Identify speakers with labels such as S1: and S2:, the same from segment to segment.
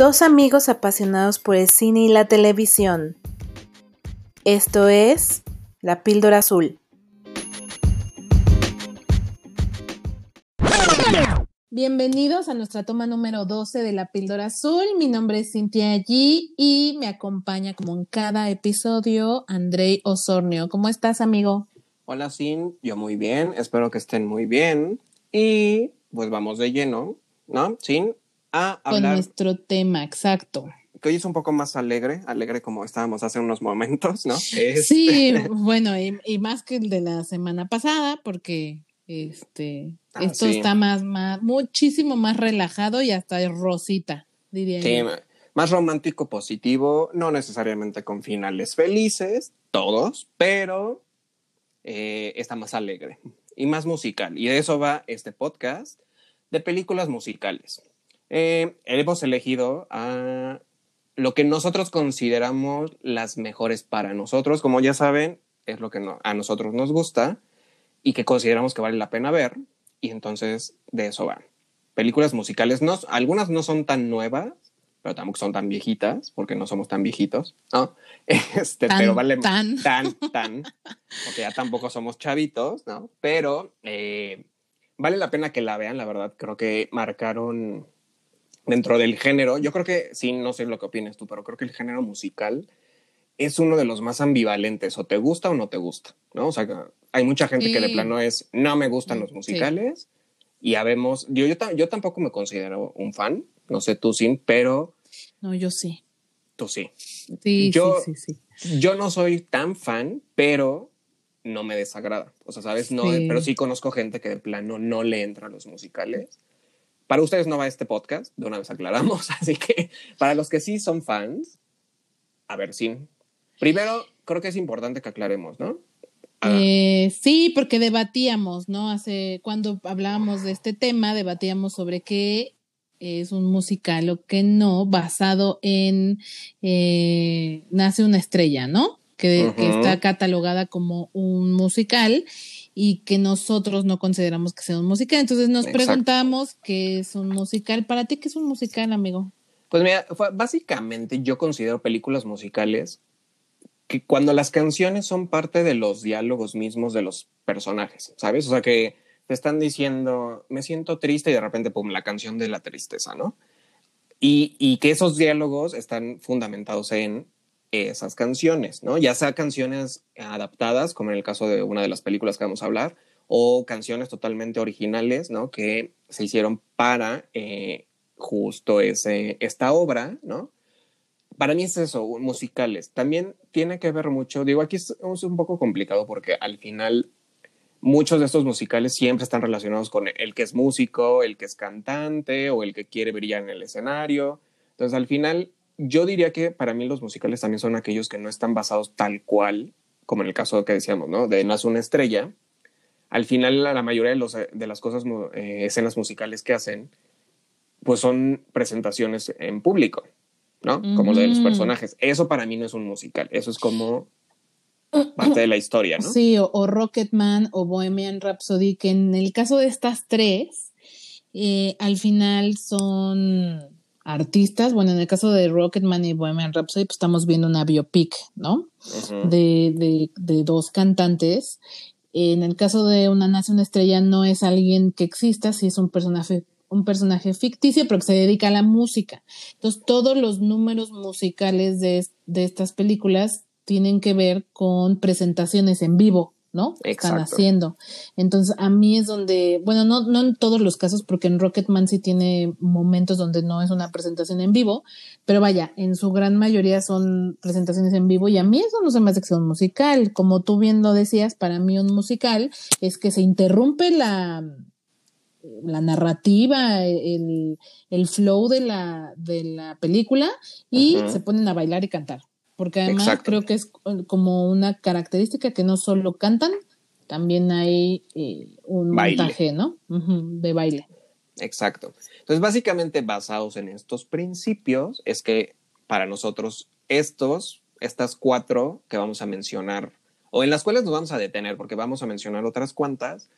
S1: Dos amigos apasionados por el cine y la televisión. Esto es La Píldora Azul. Bienvenidos a nuestra toma número 12 de La Píldora Azul. Mi nombre es Cintia G y me acompaña como en cada episodio Andrei Osornio. ¿Cómo estás, amigo?
S2: Hola, Sin. Yo muy bien. Espero que estén muy bien. Y pues vamos de lleno, ¿no? Sin a
S1: hablar. Con nuestro tema, exacto.
S2: Que hoy es un poco más alegre, alegre como estábamos hace unos momentos, ¿no?
S1: Sí, este, bueno, y, más que el de la semana pasada, porque este ah, esto está más, más, muchísimo más relajado y hasta rosita, diría
S2: sí, Más romántico, positivo, no necesariamente con finales felices, todos, pero eh, está más alegre y más musical. Y de eso va este podcast de películas musicales. Eh, hemos elegido a lo que nosotros consideramos las mejores para nosotros. Como ya saben, es lo que a nosotros nos gusta y que consideramos que vale la pena ver. Y entonces de eso van. Películas musicales, no, algunas no son tan nuevas, pero tampoco son tan viejitas, porque no somos tan viejitos, ¿no? Este, pero vale tan, tan, tan, porque ya tampoco somos chavitos, ¿no? Pero eh, vale la pena que la vean, la verdad, creo que marcaron dentro del género, yo creo que, sí, no sé lo que opinas tú, pero creo que el género musical es uno de los más ambivalentes, o te gusta o no te gusta, ¿no? O sea, hay mucha gente que de plano es, no me gustan los musicales, y habemos, yo, yo, yo, tampoco me considero un fan, no sé tú, sí, pero...
S1: No, yo sí.
S2: Tú sí.
S1: Sí, yo, sí, sí,
S2: Yo no soy tan fan, pero no me desagrada. O sea, ¿sabes? No, pero sí conozco gente que de plano no le entra a los musicales para ustedes no va este podcast, de una vez aclaramos, así que para los que sí son fans, a ver, sí. Primero, creo que es importante que aclaremos, ¿no?
S1: Eh, sí, porque debatíamos, ¿no? Hace, cuando hablábamos de este tema, debatíamos sobre qué es un musical o qué no, basado en eh, Nace una estrella, ¿no? Que, que, está catalogada como un musical y que nosotros no consideramos que sea un musical. Entonces nos preguntamos qué es un musical. Para ti, ¿qué es un musical, amigo?
S2: Pues mira, básicamente yo considero películas musicales que cuando las canciones son parte de los diálogos mismos de los personajes, ¿sabes? O sea, que te están diciendo, me siento triste y de repente, pum, la canción de la tristeza, ¿no? Y, y que esos diálogos están fundamentados en esas canciones, ¿no? Ya sea canciones adaptadas, como en el caso de una de las películas que vamos a hablar, o canciones totalmente originales, ¿no? Que se hicieron para eh, justo ese, esta obra, ¿no? Para mí es eso, musicales. También tiene que ver mucho, digo, aquí es, un poco complicado porque al final muchos de estos musicales siempre están relacionados con el que es músico, el que es cantante o el que quiere brillar en el escenario. Entonces, al final, yo diría que para mí los musicales también son aquellos que no están basados tal cual, como en el caso que decíamos, ¿no? De Nace una estrella. Al final, la mayoría de, los, de las cosas, eh, escenas musicales que hacen, pues son presentaciones en público, ¿no? Como de los personajes. Eso para mí no es un musical, eso es como parte de la historia, ¿no?
S1: Sí, o, o Rocketman o Bohemian Rhapsody, que en el caso de estas tres, eh, al final son artistas. Bueno, en el caso de Rocketman y Bohemian Rhapsody, pues estamos viendo una biopic, ¿no? de, de, dos cantantes. En el caso de Una Nace, una estrella, no es alguien que exista, sí es un personaje un personaje ficticio, pero que se dedica a la música. Entonces, todos los números musicales de, de estas películas tienen que ver con presentaciones en vivo, ¿no? Están haciendo. Entonces, a mí es donde, bueno, no, no en todos los casos, porque en Rocketman sí tiene momentos donde no es una presentación en vivo, pero vaya, en su gran mayoría son presentaciones en vivo y a mí eso no se me hace que sea un musical. Como tú bien lo decías, para mí un musical es que se interrumpe la, la narrativa, el, el flow de la, de la película y se ponen a bailar y cantar porque además creo que es como una característica que no solo cantan, también hay eh, un montaje, ¿no? de baile.
S2: Exacto. Entonces, básicamente basados en estos principios, es que para nosotros estos, estas cuatro que vamos a mencionar, o en las cuales nos vamos a detener, porque vamos a mencionar otras cuantas,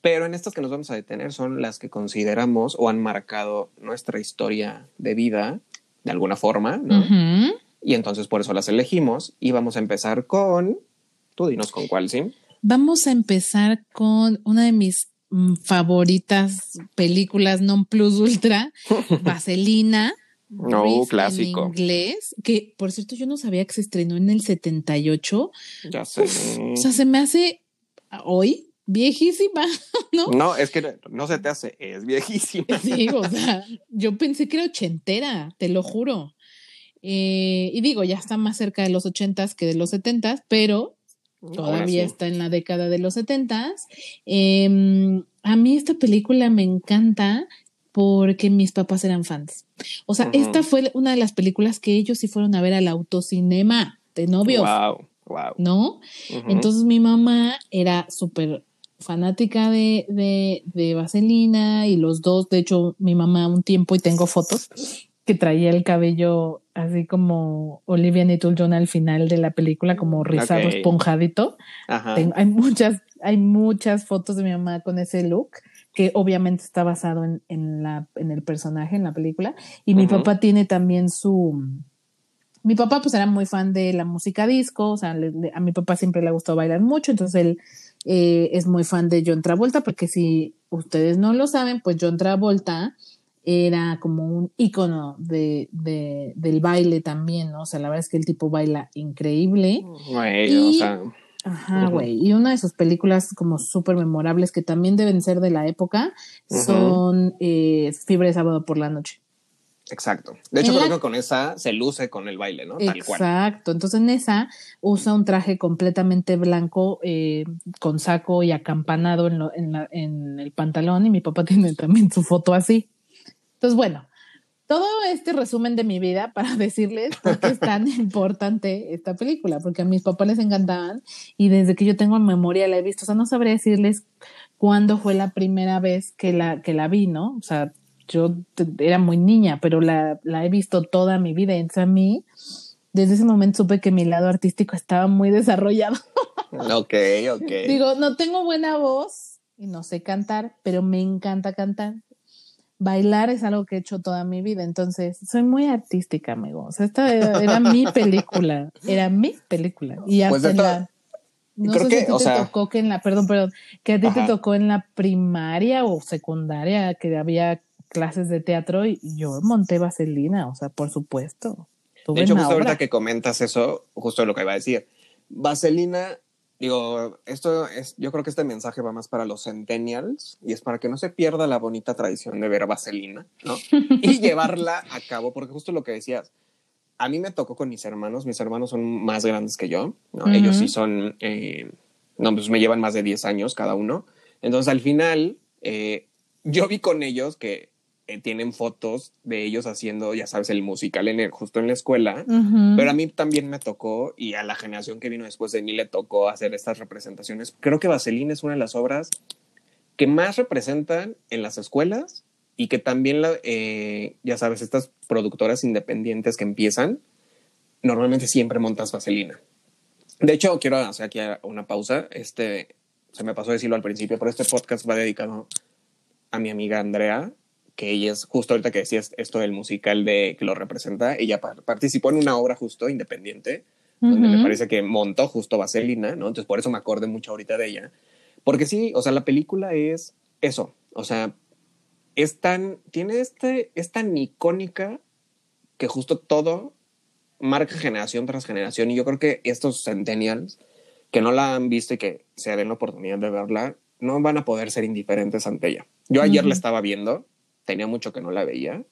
S2: pero en estas que nos vamos a detener son las que consideramos o han marcado nuestra historia de vida de alguna forma, ¿no?
S1: Ujú.
S2: Y entonces por eso las elegimos y vamos a empezar con, tú dinos con cuál, ¿sí?
S1: Vamos a empezar con una de mis mm, favoritas películas non plus ultra, Vaselina.
S2: No, clásico.
S1: En inglés, que por cierto yo no sabía que se estrenó en el 78.
S2: Ya sé.
S1: O sea, se me hace hoy viejísima, ¿no?
S2: No, es que no se te hace, es viejísima.
S1: Sí, o sea, yo pensé que era ochentera, te lo juro. Eh, y digo, ya está más cerca de los ochentas que de los setentas, pero todavía
S2: sí.
S1: está en la década de los setentas. Eh, a mí esta película me encanta porque mis papás eran fans. O sea, esta fue una de las películas que ellos sí fueron a ver al autocinema de novios,
S2: Wow, wow.
S1: ¿no? Entonces mi mamá era súper fanática de, de, de Vaselina y los dos, de hecho mi mamá un tiempo y tengo fotos que traía el cabello así como Olivia Newton-John al final de la película, como rizado, esponjadito.
S2: Ajá.
S1: Tengo- hay muchas, hay muchas fotos de mi mamá con ese look que obviamente está basado en, en la, en el personaje, en la película. Y mi papá tiene también su... Mi papá pues era muy fan de la música disco, o sea, le- le- a mi papá siempre le gustó bailar mucho, entonces él eh, es muy fan de John Travolta, porque si ustedes no lo saben, pues John Travolta era como un ícono de, de- del baile también, ¿no? O sea, la verdad es que el tipo baila increíble.
S2: Güey, o
S1: Y-
S2: sea,
S1: Ajá, güey. Y una de sus películas como súper memorables que también deben ser de la época son eh, Fiebre de Sábado por la Noche.
S2: exacto. De hecho,
S1: En
S2: creo
S1: la-
S2: que con esa se luce con el baile, ¿no? Tal cual.
S1: Exacto. Entonces en esa usa un traje completamente blanco eh, con saco y acampanado en, lo- en, la- en el pantalón y mi papá tiene también su foto así. Entonces, bueno, todo este resumen de mi vida para decirles por qué es tan importante esta película, porque a mis papás les encantaban y desde que yo tengo memoria la he visto, o sea, no sabría decirles cuándo fue la primera vez que la, que la vi, ¿no? O sea, yo era muy niña, pero la, la he visto toda mi vida entonces a mí, desde ese momento supe que mi lado artístico estaba muy desarrollado.
S2: Ok, ok.
S1: Digo, no tengo buena voz y no sé cantar, pero me encanta cantar. Bailar es algo que he hecho toda mi vida, entonces soy muy artística, amigo. O sea, esta era, era mi película, era mi película. Y hasta
S2: Pues
S1: en la- no
S2: creo
S1: sé
S2: que,
S1: si a ti
S2: o
S1: te
S2: sea-
S1: tocó que en la, perdón, perdón, que a ti
S2: Ajá.
S1: te tocó en la primaria o secundaria que había clases de teatro y yo monté vaselina, o sea, por supuesto.
S2: De hecho, justo ahorita que comentas eso, justo lo que iba a decir. Vaselina, digo, esto es, yo creo que este mensaje va más para los centennials y es para que no se pierda la bonita tradición de ver Vaselina, ¿no? y llevarla a cabo, porque justo lo que decías, a mí me tocó con mis hermanos, mis hermanos son más grandes que yo, ¿no?
S1: Ujú.
S2: Ellos sí son, eh, no, pues me llevan más de 10 años cada uno. Entonces, al final, eh, yo vi con ellos que eh, tienen fotos de ellos haciendo, ya sabes, el musical en el- justo en la escuela.
S1: Ujú.
S2: Pero a mí también me tocó, y a la generación que vino después de mí le tocó hacer estas representaciones. Creo que Vaselina es una de las obras que más representan en las escuelas y que también, la, eh, ya sabes, estas productoras independientes que empiezan, normalmente siempre montas Vaselina. De hecho, quiero hacer aquí una pausa. Este, se me pasó decirlo al principio, pero este podcast va dedicado a mi amiga Andrea, que ella es justo ahorita que decías esto del musical de que lo representa, ella par- participó en una obra justo independiente, donde me parece que montó justo Vaselina, ¿no? Entonces por eso me acordé mucho ahorita de ella. Porque sí, o sea, la película es eso, o sea, es tan, tiene este, es tan icónica que justo todo marca generación tras generación y yo creo que estos centennials que no la han visto y que se den la oportunidad de verla, no van a poder ser indiferentes ante ella. Yo ayer la estaba viendo, tenía mucho que no la veía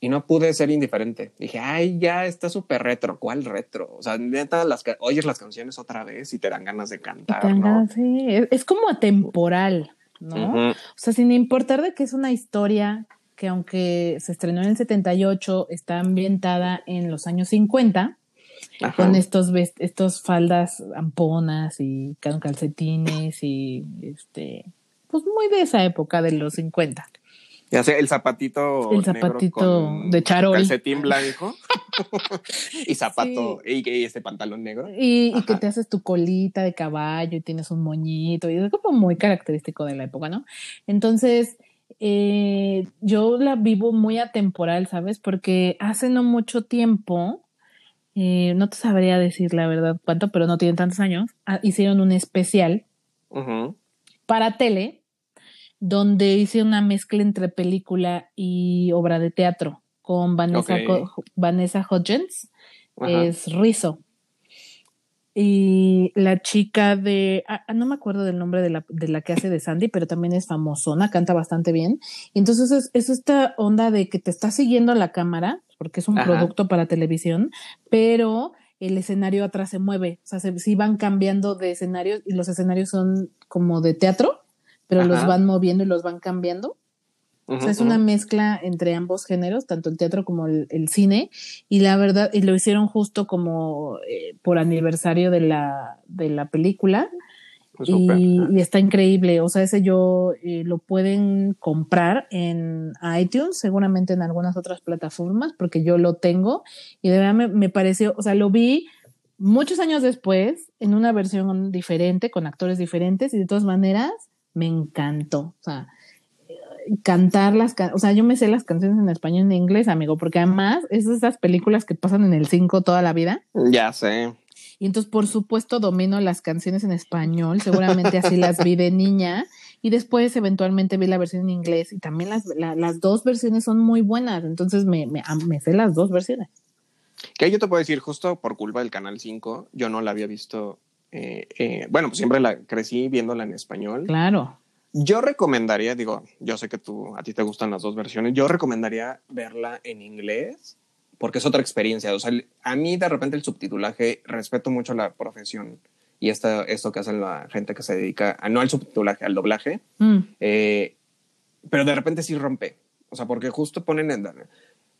S2: y no pude ser indiferente. Dije, ay, ya está súper retro. ¿Cuál retro? O sea, neta, las oyes las canciones otra vez y te dan ganas de cantar, ¿no?
S1: ganas, sí, es, como atemporal, ¿no?
S2: Ujú.
S1: O sea, sin importar de que es una historia que aunque se estrenó en el 78, está ambientada en los años 50,
S2: Ajá.
S1: con estos estos faldas amponas y calcetines y este pues muy de esa época de los 50.
S2: Ya sé, el zapatito.
S1: El
S2: negro
S1: zapatito
S2: con
S1: de charol.
S2: Calcetín blanco. y zapato. Y, y este pantalón negro.
S1: Y, y que te haces tu colita de caballo y tienes un moñito y es como muy característico de la época, ¿no? Entonces, eh, yo la vivo muy atemporal, ¿sabes? Porque hace no mucho tiempo, eh, no te sabría decir la verdad cuánto, pero no tienen tantos años, ah, hicieron un especial para tele donde hice una mezcla entre película y obra de teatro con Vanessa, Vanessa Hudgens, es Rizzo. Y la chica de, ah, ah, no me acuerdo del nombre de la, de la, que hace de Sandy, pero también es famosona, canta bastante bien. Y entonces es, es esta onda de que te está siguiendo la cámara, porque es un producto para televisión, pero el escenario atrás se mueve. O sea, si van cambiando de escenarios y los escenarios son como de teatro, pero los van moviendo y los van cambiando. O sea, es una mezcla entre ambos géneros, tanto el teatro como el, cine, y la verdad, y lo hicieron justo como eh, por aniversario de la, de la película. Y, está increíble, o sea, ese yo eh, lo pueden comprar en iTunes, seguramente en algunas otras plataformas, porque yo lo tengo y de verdad me, me pareció, o sea, lo vi muchos años después en una versión diferente, con actores diferentes y de todas maneras me encantó, o sea, cantar las o sea, yo me sé las canciones en español y en inglés, amigo, porque además es esas películas que pasan en el 5 toda la vida.
S2: Ya sé.
S1: Y entonces, por supuesto, domino las canciones en español, seguramente así las vi de niña. Y después, eventualmente, vi la versión en inglés y también las, las dos versiones son muy buenas. Entonces, me, me, me sé las dos versiones.
S2: Que yo te puedo decir, justo por culpa del Canal 5, yo no la había visto. Eh, eh, bueno, pues siempre la crecí viéndola en español.
S1: Claro.
S2: Yo recomendaría, digo, yo sé que tú, a ti te gustan las dos versiones, yo recomendaría verla en inglés porque es otra experiencia. O sea, a mí de repente el subtitulaje, respeto mucho la profesión y esta, esto que hacen la gente que se dedica, a, no al subtitulaje, al doblaje, mm. eh, pero de repente sí rompe. O sea, porque justo ponen en...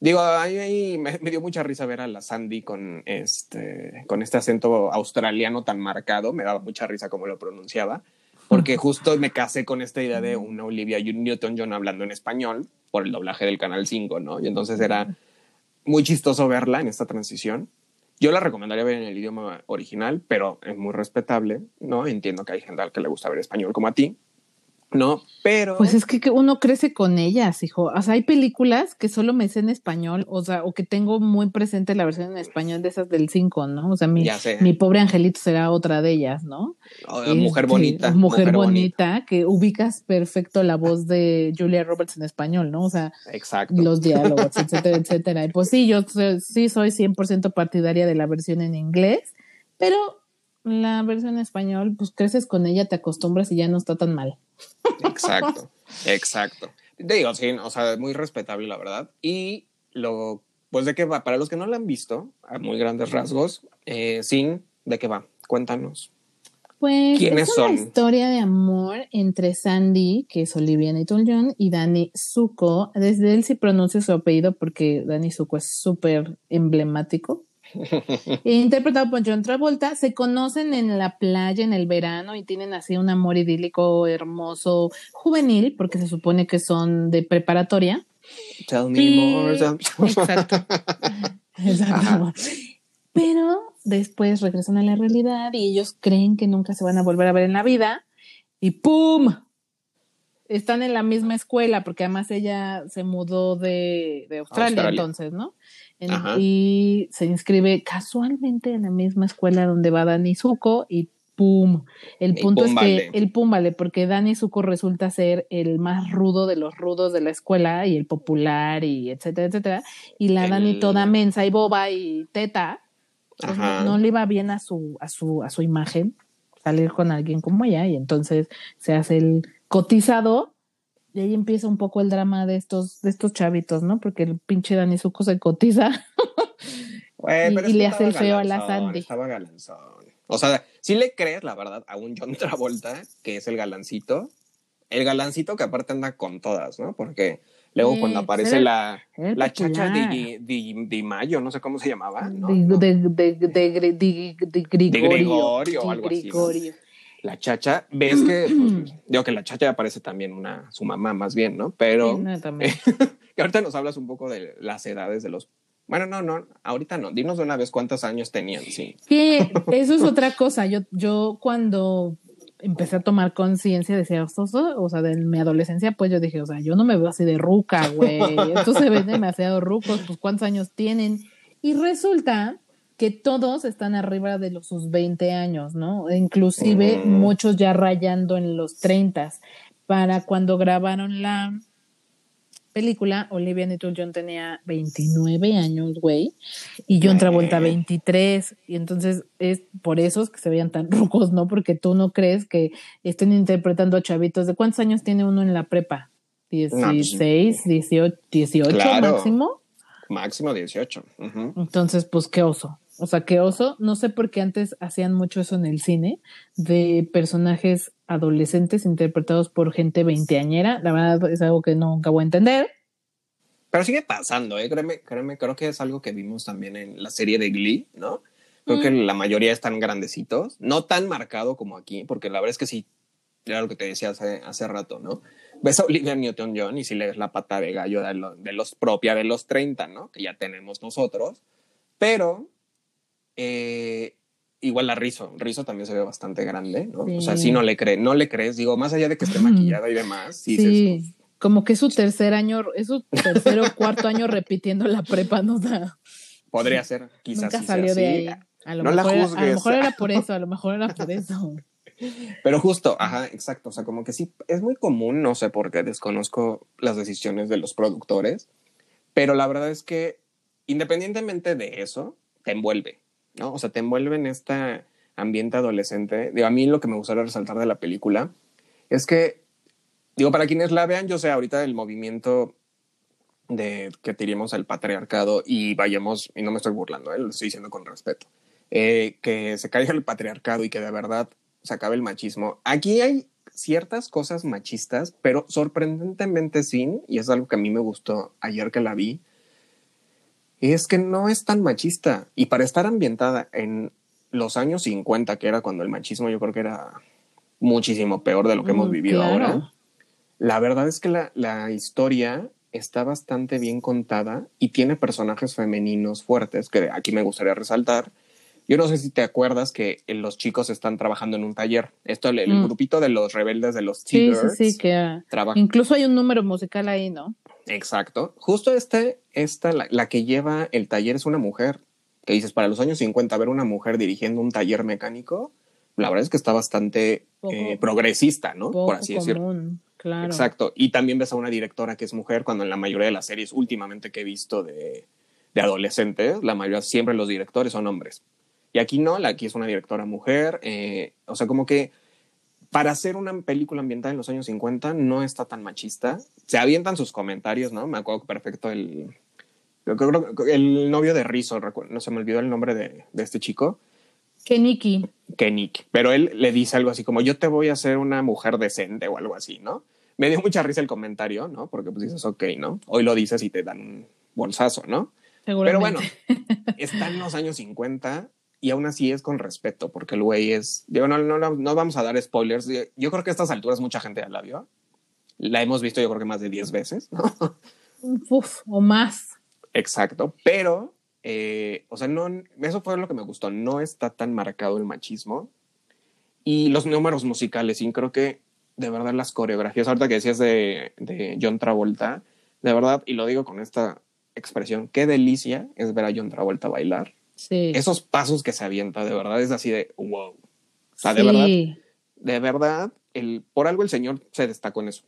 S2: Digo, ahí, me, me, dio mucha risa ver a la Sandy con este, con este acento australiano tan marcado, me daba mucha risa como lo pronunciaba porque justo me casé con esta idea de una Olivia Newton-John hablando en español por el doblaje del Canal 5, ¿no? Y entonces era muy chistoso verla en esta transición. Yo la recomendaría ver en el idioma original, pero es muy respetable, ¿no? Entiendo que hay gente al que le gusta ver español como a ti, ¿no? Pero.
S1: Pues es que uno crece con ellas, hijo. O sea, hay películas que solo me sé en español, o sea, o que tengo muy presente la versión en español de esas del 5, ¿no? O sea, mi, mi pobre angelito será otra de ellas, ¿no?
S2: mujer bonita.
S1: Mujer, bonita, que ubicas perfecto la voz de Julia Roberts en español, ¿no? O sea, los diálogos, etcétera, etcétera. Y pues sí, yo sí soy 100% partidaria de la versión en inglés, pero la versión en español, pues creces con ella, te acostumbras y ya no está tan mal.
S2: Exacto, exacto. Te digo, sí, o sea, muy respetable, la verdad. Y lo, pues de qué va, para los que no la han visto, a muy grandes rasgos, eh, Sin, ¿de qué va? Cuéntanos.
S1: Pues ¿Quiénes es una historia de amor entre Sandy, que es Olivia Newton-John, y Danny Zuko. Desde él sí pronuncia su apellido porque Danny Zuko es súper emblemático. interpretado por John Travolta, se conocen en la playa en el verano y tienen así un amor idílico hermoso, juvenil, porque se supone que son de preparatoria.
S2: Tell me more.
S1: Exacto. Exacto. Pero después regresan a la realidad y ellos creen que nunca se van a volver a ver en la vida y ¡pum! Están en la misma escuela porque además ella se mudó de, Australia, entonces, ¿no? Y se inscribe casualmente en la misma escuela donde va Dani Zuko y ¡pum! El punto es que el pum vale, porque Dani Zuko resulta ser el más rudo de los rudos de la escuela y el popular y etcétera, etcétera. Y la Dani toda mensa y boba y teta, pues no, le iba bien a su, a su, a su imagen salir con alguien como ella y entonces se hace el cotizado y ahí empieza un poco el drama de estos, de estos chavitos, ¿no? Porque el pinche Dani Zuko se cotiza y, le hace el feo a la Sandy.
S2: Estaba galanzón. O sea, si le crees, la verdad, a un John Travolta, que es el galancito, el galancito que aparte anda con todas, ¿no? Porque luego cuando aparece la, la chacha de, de, Mayo, no sé cómo se llamaba, ¿no?
S1: De, de, de, de,
S2: Gregorio. o algo así la chacha, ves que, pues, digo que la chacha aparece también una, su mamá más bien, ¿no? Pero que ahorita nos hablas un poco de las edades de los... Bueno, no, no, ahorita no. Dinos de una vez cuántos años tenían, sí.
S1: Que eso es otra cosa. Yo, yo cuando empecé a tomar conciencia, decía, o sea, de mi adolescencia, pues yo dije, o sea, yo no me veo así de ruca, güey. Estos se ven demasiado rucos, pues ¿cuántos años tienen? Y resulta que todos están arriba de los, sus 20 años, ¿no? Inclusive muchos ya rayando en los 30. Para cuando grabaron la película, Olivia Newton-John tenía 29 años, güey, y John Travolta 23, y entonces es por eso que se veían tan rucos, ¿no? Porque tú no crees que estén interpretando a chavitos. ¿De cuántos años tiene uno en la prepa? ¿16, 18, 18 máximo?
S2: Máximo 18.
S1: Entonces, pues qué oso. O sea, qué oso. No sé por qué antes hacían mucho eso en el cine, de personajes adolescentes interpretados por gente veinteañera. La verdad es algo que nunca voy a entender.
S2: Pero sigue pasando, ¿eh? Créeme, créeme, creo que es algo que vimos también en la serie de Glee, ¿no? Creo que mm. la mayoría están grandecitos, no tan marcado como aquí, porque la verdad es que sí, era lo que te decía hace, hace rato, ¿no? Ves a Olivia Newton-John y si lees la pata de gallo de, de los propia de los 30, ¿no? Que ya tenemos nosotros, pero eh, igual la Rizo, Rizo también se ve bastante grande, ¿no? O sea, si no le crees, no le crees, digo, más allá de que esté maquillada y demás, sí,
S1: sí. como que es su tercer año, es su tercer o cuarto año repitiendo la prepa, ¿no?
S2: Podría ser, quizás.
S1: Nunca salió de ahí. A lo, mejor a lo mejor era por eso, a lo mejor era por eso.
S2: Pero justo, ajá, exacto. O sea, como que sí, es muy común, no sé por qué desconozco las decisiones de los productores, pero la verdad es que independientemente de eso, te envuelve. ¿No? O sea, te envuelve en este ambiente adolescente. Digo, a mí lo que me gustaría resaltar de la película es que, digo, para quienes la vean, yo sé, ahorita el movimiento de que tiremos al patriarcado y vayamos, y no me estoy burlando, ¿eh? lo estoy diciendo con respeto, eh, que se caiga el patriarcado y que de verdad se acabe el machismo. Aquí hay ciertas cosas machistas, pero sorprendentemente sin, y es algo que a mí me gustó ayer que la vi, es que no es tan machista. Y para estar ambientada en los años 50, que era cuando el machismo yo creo que era muchísimo peor de lo que hemos mm, vivido ahora, la verdad es que la, la, historia está bastante bien contada y tiene personajes femeninos fuertes, que aquí me gustaría resaltar. Yo no sé si te acuerdas que los chicos están trabajando en un taller. Esto, el, el mm. grupito de los rebeldes de los
S1: Sí, sí, sí, que incluso hay un número musical ahí, ¿no?
S2: Exacto. Justo este, esta, la, que lleva el taller es una mujer. Que dices, para los años 50, ver una mujer dirigiendo un taller mecánico, la verdad es que está bastante eh, progresista, ¿no?
S1: Por así decirlo. Claro.
S2: Exacto. Y también ves a una directora que es mujer, cuando en la mayoría de las series últimamente que he visto de, de adolescentes, la mayoría siempre los directores son hombres. Y aquí no, aquí es una directora mujer. Eh, o sea, como que para hacer una película ambientada en los años 50 no está tan machista. Se avientan sus comentarios, ¿no? Me acuerdo perfecto el, el novio de Rizzo, no se me olvidó el nombre de, de este chico.
S1: Keniki.
S2: Keniki. Pero él le dice algo así como, yo te voy a hacer una mujer decente o algo así, ¿no? Me dio mucha risa el comentario, ¿no? Porque pues dices, ok, ¿no? Hoy lo dices y te dan un bolsazo, ¿no? Pero bueno, está en los años 50 y aún así es con respeto, porque el güey es, digo, no, no, no, vamos a dar spoilers, yo creo que a estas alturas mucha gente ya la vio, la hemos visto yo creo que más de 10 veces, ¿no?
S1: Uf, o más.
S2: Exacto, pero, eh, o sea, no, eso fue lo que me gustó, no está tan marcado el machismo. Y los números musicales, y creo que de verdad las coreografías, ahorita que decías de, de John Travolta, de verdad, y lo digo con esta expresión, qué delicia es ver a John Travolta bailar esos pasos que se avienta, de verdad, es así de wow. O sea, de verdad, de verdad, el, por algo el señor se destacó en eso.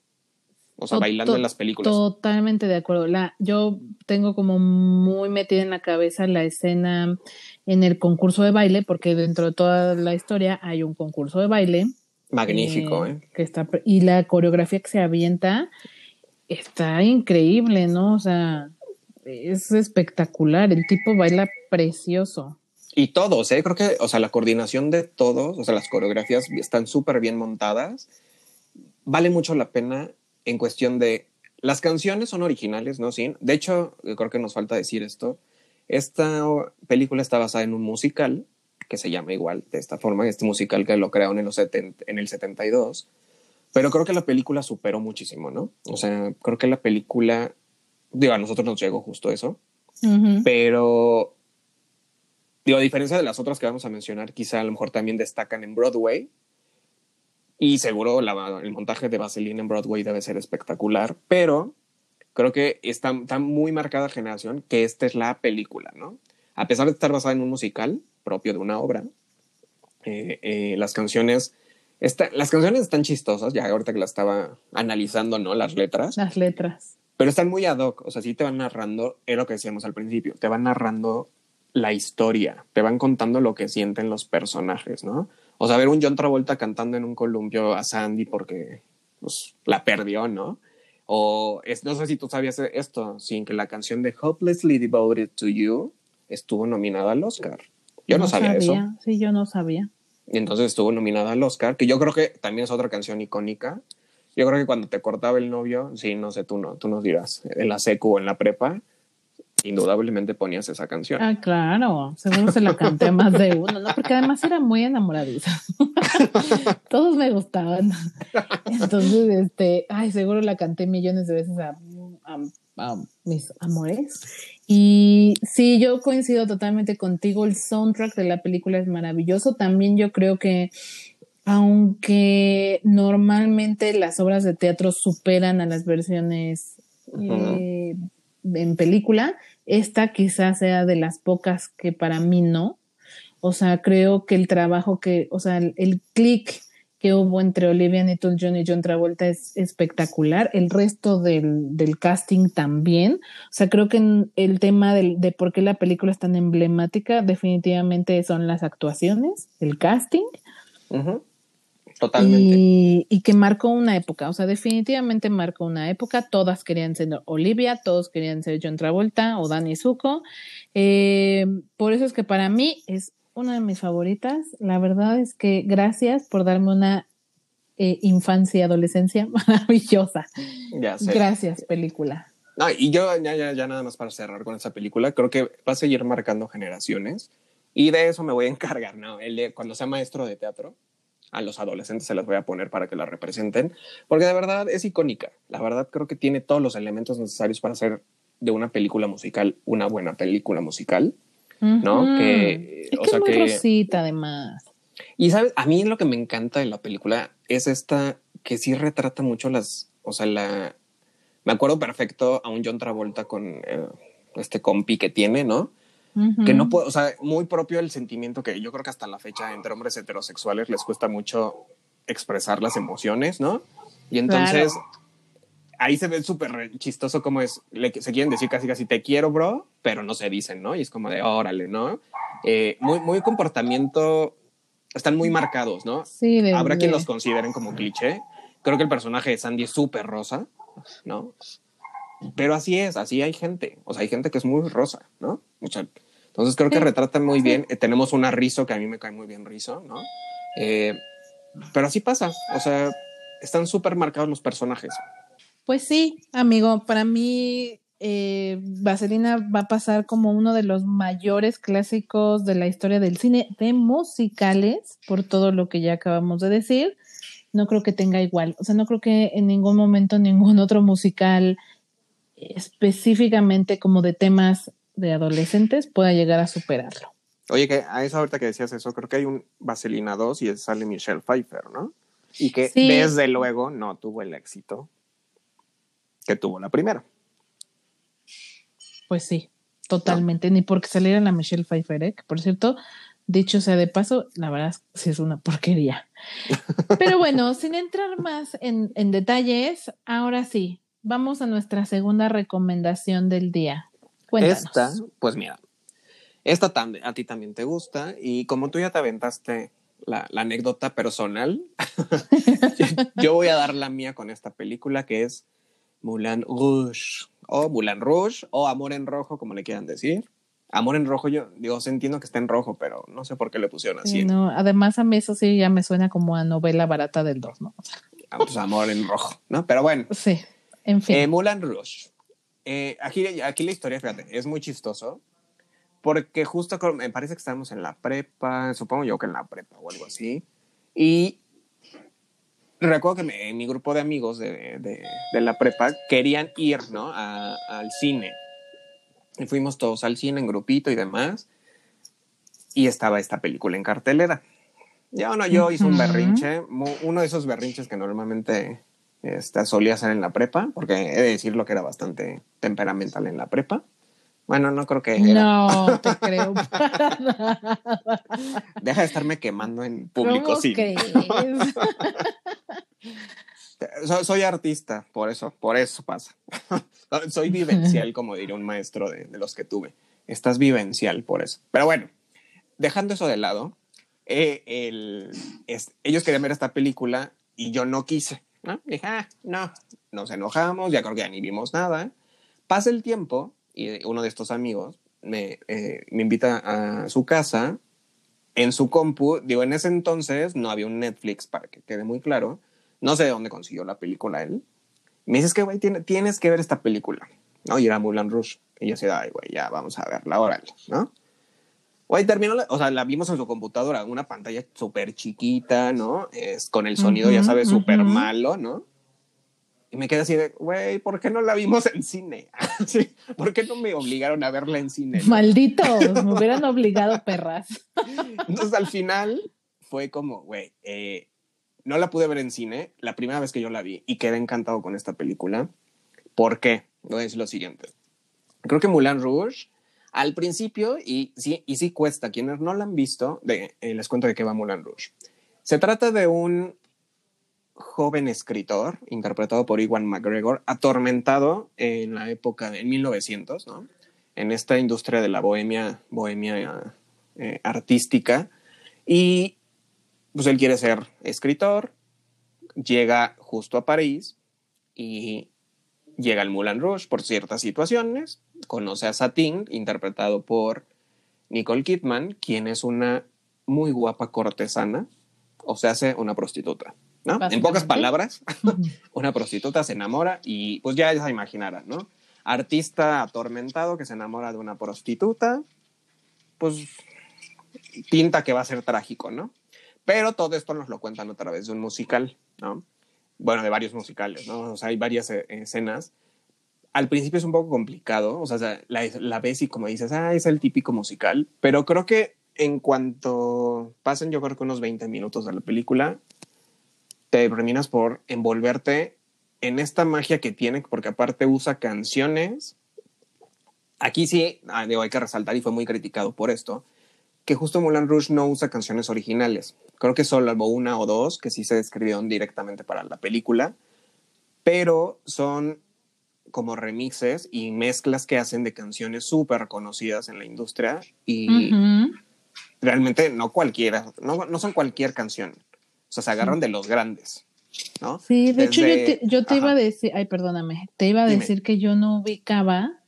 S2: O sea, bailando en las películas.
S1: Totalmente de acuerdo. La, yo tengo como muy metida en la cabeza la escena en el concurso de baile, porque dentro de toda la historia hay un concurso de baile.
S2: Magnífico, ¿eh?
S1: Que está, y la coreografía que se avienta está increíble, ¿no? O sea, es espectacular. El tipo baila precioso.
S2: Y todos, ¿eh? creo que, o sea, la coordinación de todos, o sea, las coreografías están súper bien montadas. Vale mucho la pena en cuestión de las canciones son originales, ¿no? Sí. De hecho, creo que nos falta decir esto. Esta película está basada en un musical que se llama igual de esta forma, este musical que lo crearon en, los en el 72. Pero creo que la película superó muchísimo, ¿no? O sea, creo que la película, digo, a nosotros nos llegó justo eso, pero Digo, a diferencia de las otras que vamos a mencionar, quizá a lo mejor también destacan en Broadway, Y seguro el montaje de Vaseline en Broadway debe ser espectacular, pero creo que está, está muy marcada generación que esta es la película, ¿no? A pesar de estar basada en un musical propio de una obra, eh, eh, las canciones las canciones están chistosas, ya ahorita que la estaba analizando, ¿no? Las letras.
S1: Las letras.
S2: Pero están muy ad hoc, o sea, sí te van narrando, es lo que decíamos al principio, te van narrando la historia, te van contando lo que sienten los personajes, ¿no? O sea, ver un John Travolta cantando en un columpio a Sandy porque pues, la perdió, ¿no? O es, no sé si tú sabías esto, sin que la canción de Hopelessly Devoted to You estuvo nominada al Oscar. Yo no, sabía, eso.
S1: Sí, yo no sabía.
S2: Y entonces estuvo nominada al Oscar, que yo creo que también es otra canción icónica. Yo creo que cuando te cortaba el novio, sí, no sé, tú no, tú nos dirás, en la secu o en la prepa, indudablemente ponías esa canción.
S1: Ah, claro, seguro se la canté más de uno, ¿no? Porque además era muy enamoradiza. Todos me gustaban. Entonces, este, ay, seguro la canté millones de veces a, mis amores. Y sí, yo coincido totalmente contigo. El soundtrack de la película es maravilloso. También yo creo que aunque normalmente las obras de teatro superan a las versiones eh, en película, esta quizás sea de las pocas que para mí no. O sea, creo que el trabajo que, o sea, el, click que hubo entre Olivia Newton-John y John Travolta es espectacular. El resto del, del, casting también. O sea, creo que el tema de por qué la película es tan emblemática definitivamente son las actuaciones, el casting.
S2: Totalmente.
S1: Y, que marcó una época, o sea, definitivamente marcó una época. Todas querían ser Olivia, todos querían ser John Travolta o Danny Zuko. Eh, por eso es que para mí es una de mis favoritas. La verdad es que gracias por darme una eh, infancia y adolescencia maravillosa. Gracias, película.
S2: No, y yo ya, ya, ya nada más para cerrar con esa película, creo que va a seguir marcando generaciones y de eso me voy a encargar, ¿no? El cuando sea maestro de teatro, a los adolescentes se las voy a poner para que la representen, porque de verdad es icónica. La verdad creo que tiene todos los elementos necesarios para hacer de una película musical una buena película musical, ¿no?
S1: Que, o sea, que rosita además.
S2: Y sabes, a mí lo que me encanta de la película es esta que sí retrata mucho las, o sea, la, me acuerdo perfecto a un John Travolta con eh, este compi que tiene, ¿no? Que no puedo, o sea, muy propio el sentimiento que yo creo que hasta la fecha entre hombres heterosexuales les cuesta mucho expresar las emociones, ¿no? Y entonces ahí se ve súper chistoso como es, se quieren decir casi casi te quiero, bro, pero no se dicen, ¿no? Y es como de órale, ¿no? Eh, muy, muy comportamiento, están muy marcados, ¿no?
S1: Sí, de,
S2: Habrá quien los consideren como cliché. Creo que el personaje de Sandy es súper rosa, ¿no? Pero así es, así hay gente. O sea, hay gente que es muy rosa, ¿no? Mucha, entonces creo que retratan muy bien. Eh, tenemos una Rizo que a mí me cae muy bien Rizo, ¿no? Eh, pero así pasa. O sea, están súper marcados los personajes.
S1: Pues sí, amigo, para mí eh, Vaselina va a pasar como uno de los mayores clásicos de la historia del cine de musicales, por todo lo que ya acabamos de decir. No creo que tenga igual, o sea, no creo que en ningún momento ningún otro musical específicamente como de temas de adolescentes pueda llegar a superarlo.
S2: Oye, que a esa ahorita que decías eso, creo que hay un Vaselina 2 y sale Michelle Pfeiffer, ¿no? Y que desde luego no tuvo el éxito que tuvo la primera.
S1: Pues sí, totalmente. Ni porque saliera la Michelle Pfeiffer, ¿eh? por cierto, dicho sea de paso, la verdad es que sí es una porquería. Pero bueno, sin entrar más en, en detalles, ahora sí, vamos a nuestra segunda recomendación del día. Cuéntanos.
S2: Esta, pues mira, esta a ti también te gusta y como tú ya te aventaste la, anécdota personal, yo voy a dar la mía con esta película que es Moulin Rouge o Moulin Rouge o Amor en Rojo, como le quieran decir. Amor en rojo, yo digo, entiendo que está en rojo, pero no sé por qué le pusieron así.
S1: no, además a mí eso sí ya me suena como a novela barata del 2, ¿no?
S2: Ah, pues amor en rojo, ¿no? Pero bueno.
S1: Sí. En fin.
S2: Eh, Moulin Rouge. Eh, aquí, aquí la historia, fíjate, es muy chistoso. Porque justo me parece que estábamos en la prepa, supongo yo que en la prepa o algo así. Y recuerdo que mi grupo de amigos de, de, la prepa querían ir, ¿no? al cine. Y fuimos todos al cine en grupito y demás. Y estaba esta película en cartelera. Ya uno, yo hice un berrinche, uno de esos berrinches que normalmente este, solía hacer en la prepa, porque he de decirlo que era bastante temperamental en la prepa. Bueno, no creo que.
S1: No, te creo
S2: Deja de estarme quemando en público, sí. soy, artista, por eso, por eso pasa. soy vivencial, como diría un maestro de, los que tuve. Estás vivencial por eso. Pero bueno, dejando eso de lado, eh, ellos querían ver esta película y yo no quise. ¿No? Dije, ah, no, nos enojamos, ya creo que ya ni vimos nada. Pasa el tiempo y uno de estos amigos me, eh, me invita a su casa en su compu. Digo, en ese entonces no había un Netflix, para que quede muy claro. No sé de dónde consiguió la película él. Me dices que, güey, tienes que ver esta película, ¿no? Y era Mulan Rush. Y yo decía, ay, güey, ya vamos a verla, órale, ¿no? Güey, terminó, o sea, la vimos en su computadora, una pantalla súper chiquita, ¿no? Es, con el sonido, ya sabes, súper malo, ¿no? Y me quedé así de, güey, ¿por qué no la vimos en cine? sí, ¿Por qué no me obligaron a verla en cine?
S1: Malditos, me hubieran obligado perras.
S2: Entonces al final fue como, güey, eh, no la pude ver en cine, la primera vez que yo la vi y quedé encantado con esta película. ¿Por qué? Voy a decir lo siguiente. Creo que Mulan Rouge al principio, y sí, y sí cuesta, quienes no la han visto, eh, les cuento de qué va Mulan Rouge. Se trata de un joven escritor, interpretado por Iwan McGregor, atormentado en la época de 1900, ¿no? en esta industria de la bohemia, bohemia eh, artística, y pues él quiere ser escritor, llega justo a París y llega al Moulin Rouge por ciertas situaciones, conoce a Satin, interpretado por Nicole Kidman, quien es una muy guapa cortesana, o se hace una prostituta, ¿no? En pocas palabras, una prostituta se enamora y pues ya se imaginarán, ¿no? Artista atormentado que se enamora de una prostituta, pues pinta que va a ser trágico, ¿no? Pero todo esto nos lo cuentan a través de un musical, ¿no? bueno, de varios musicales, ¿no? O sea, hay varias eh, escenas. Al principio es un poco complicado, o sea, la, ves y como dices, ah, es el típico musical, pero creo que en cuanto pasen, yo creo que unos 20 minutos de la película, te terminas por envolverte en esta magia que tiene, porque aparte usa canciones. Aquí sí, ah, digo, hay que resaltar, y fue muy criticado por esto, que justo Moulin Rouge no usa canciones originales. Creo que solo una o dos que sí se escribieron directamente para la película, pero son como remixes y mezclas que hacen de canciones súper conocidas en la industria y realmente no cualquiera, no, no, son cualquier canción. O sea, se agarran de los grandes, ¿no?
S1: Sí, de hecho yo te, yo te iba a decir, ay, perdóname, te iba a decir que yo no ubicaba,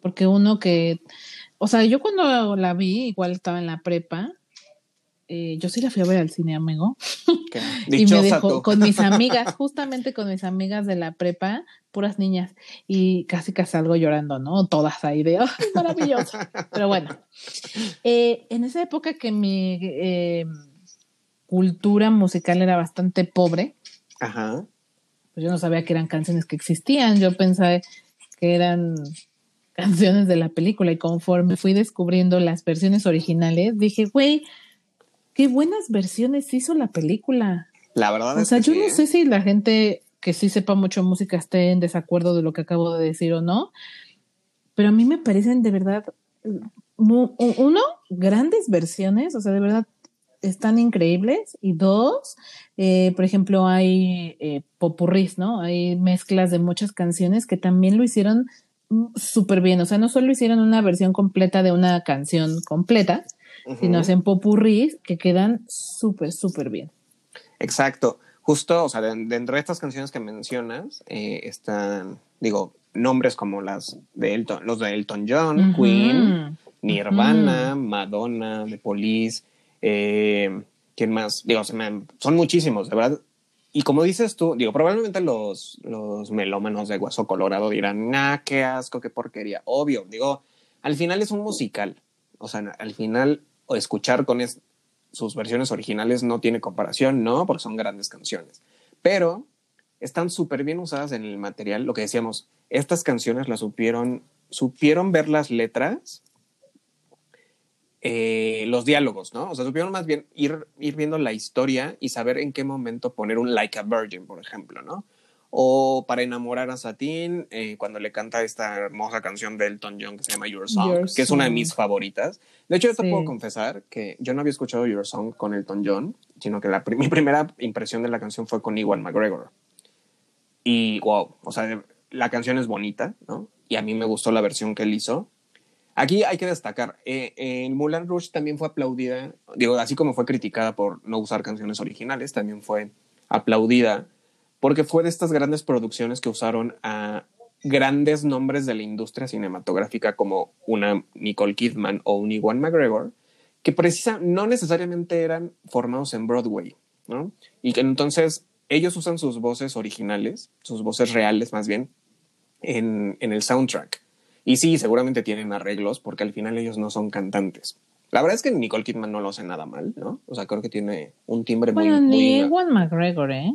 S1: porque uno que o sea, yo cuando la vi, igual estaba en la prepa, eh, yo sí la fui a ver al cine, amigo. y me dejó con mis amigas, justamente con mis amigas de la prepa, puras niñas, y casi casi salgo llorando, ¿no? Todas ahí de, ¡oh, maravilloso! Pero bueno, eh, en esa época que mi eh, cultura musical era bastante pobre,
S2: Ajá.
S1: pues yo no sabía que eran canciones que existían, yo pensé que eran canciones de la película y conforme fui descubriendo las versiones originales, dije, güey, qué buenas versiones hizo la película.
S2: La verdad
S1: o sea, yo no ¿eh? sé si la gente que sí sepa mucho música esté en desacuerdo de lo que acabo de decir o no, pero a mí me parecen de verdad, uno, grandes versiones, o sea, de verdad están increíbles y dos, eh, por ejemplo, hay eh, popurris, ¿no? Hay mezclas de muchas canciones que también lo hicieron súper bien. O sea, no solo hicieron una versión completa de una canción completa, sino hacen popurris que quedan súper, súper bien.
S2: Exacto. Justo, o sea, dentro de estas canciones que mencionas, eh, están, digo, nombres como las de Elton, los de Elton John, Queen, Nirvana, Madonna, The Police, eh, ¿quién más? Digo, son muchísimos, de verdad. Y como dices tú, digo, probablemente los, los melómanos de Guaso Colorado dirán, ah, qué asco, qué porquería. Obvio, digo, al final es un musical. O sea, al final, o escuchar con sus versiones originales no tiene comparación, ¿no? Porque son grandes canciones. Pero están súper bien usadas en el material. Lo que decíamos, estas canciones las supieron, supieron ver las letras eh, los diálogos, ¿no? O sea, supieron más bien ir, ir viendo la historia y saber en qué momento poner un Like a Virgin, por ejemplo, ¿no? O para enamorar a Satín, eh, cuando le canta esta hermosa canción de Elton John que se llama Your Song, que es una de mis favoritas. De hecho, yo te puedo confesar que yo no había escuchado Your Song con Elton John, sino que la, mi primera impresión de la canción fue con Iwan McGregor. Y wow, o sea, la canción es bonita, ¿no? Y a mí me gustó la versión que él hizo. Aquí hay que destacar, eh, en Mulan Rouge también fue aplaudida, digo, así como fue criticada por no usar canciones originales, también fue aplaudida porque fue de estas grandes producciones que usaron a grandes nombres de la industria cinematográfica como una Nicole Kidman o un Iwan McGregor, que precisa, no necesariamente eran formados en Broadway, ¿no? Y que entonces ellos usan sus voces originales, sus voces reales más bien, en, en el soundtrack. Y sí, seguramente tienen arreglos porque al final ellos no son cantantes. La verdad es que Nicole Kidman no lo hace nada mal, ¿no? O sea, creo que tiene un timbre muy...
S1: Bueno, ni Iwan McGregor, ¿eh?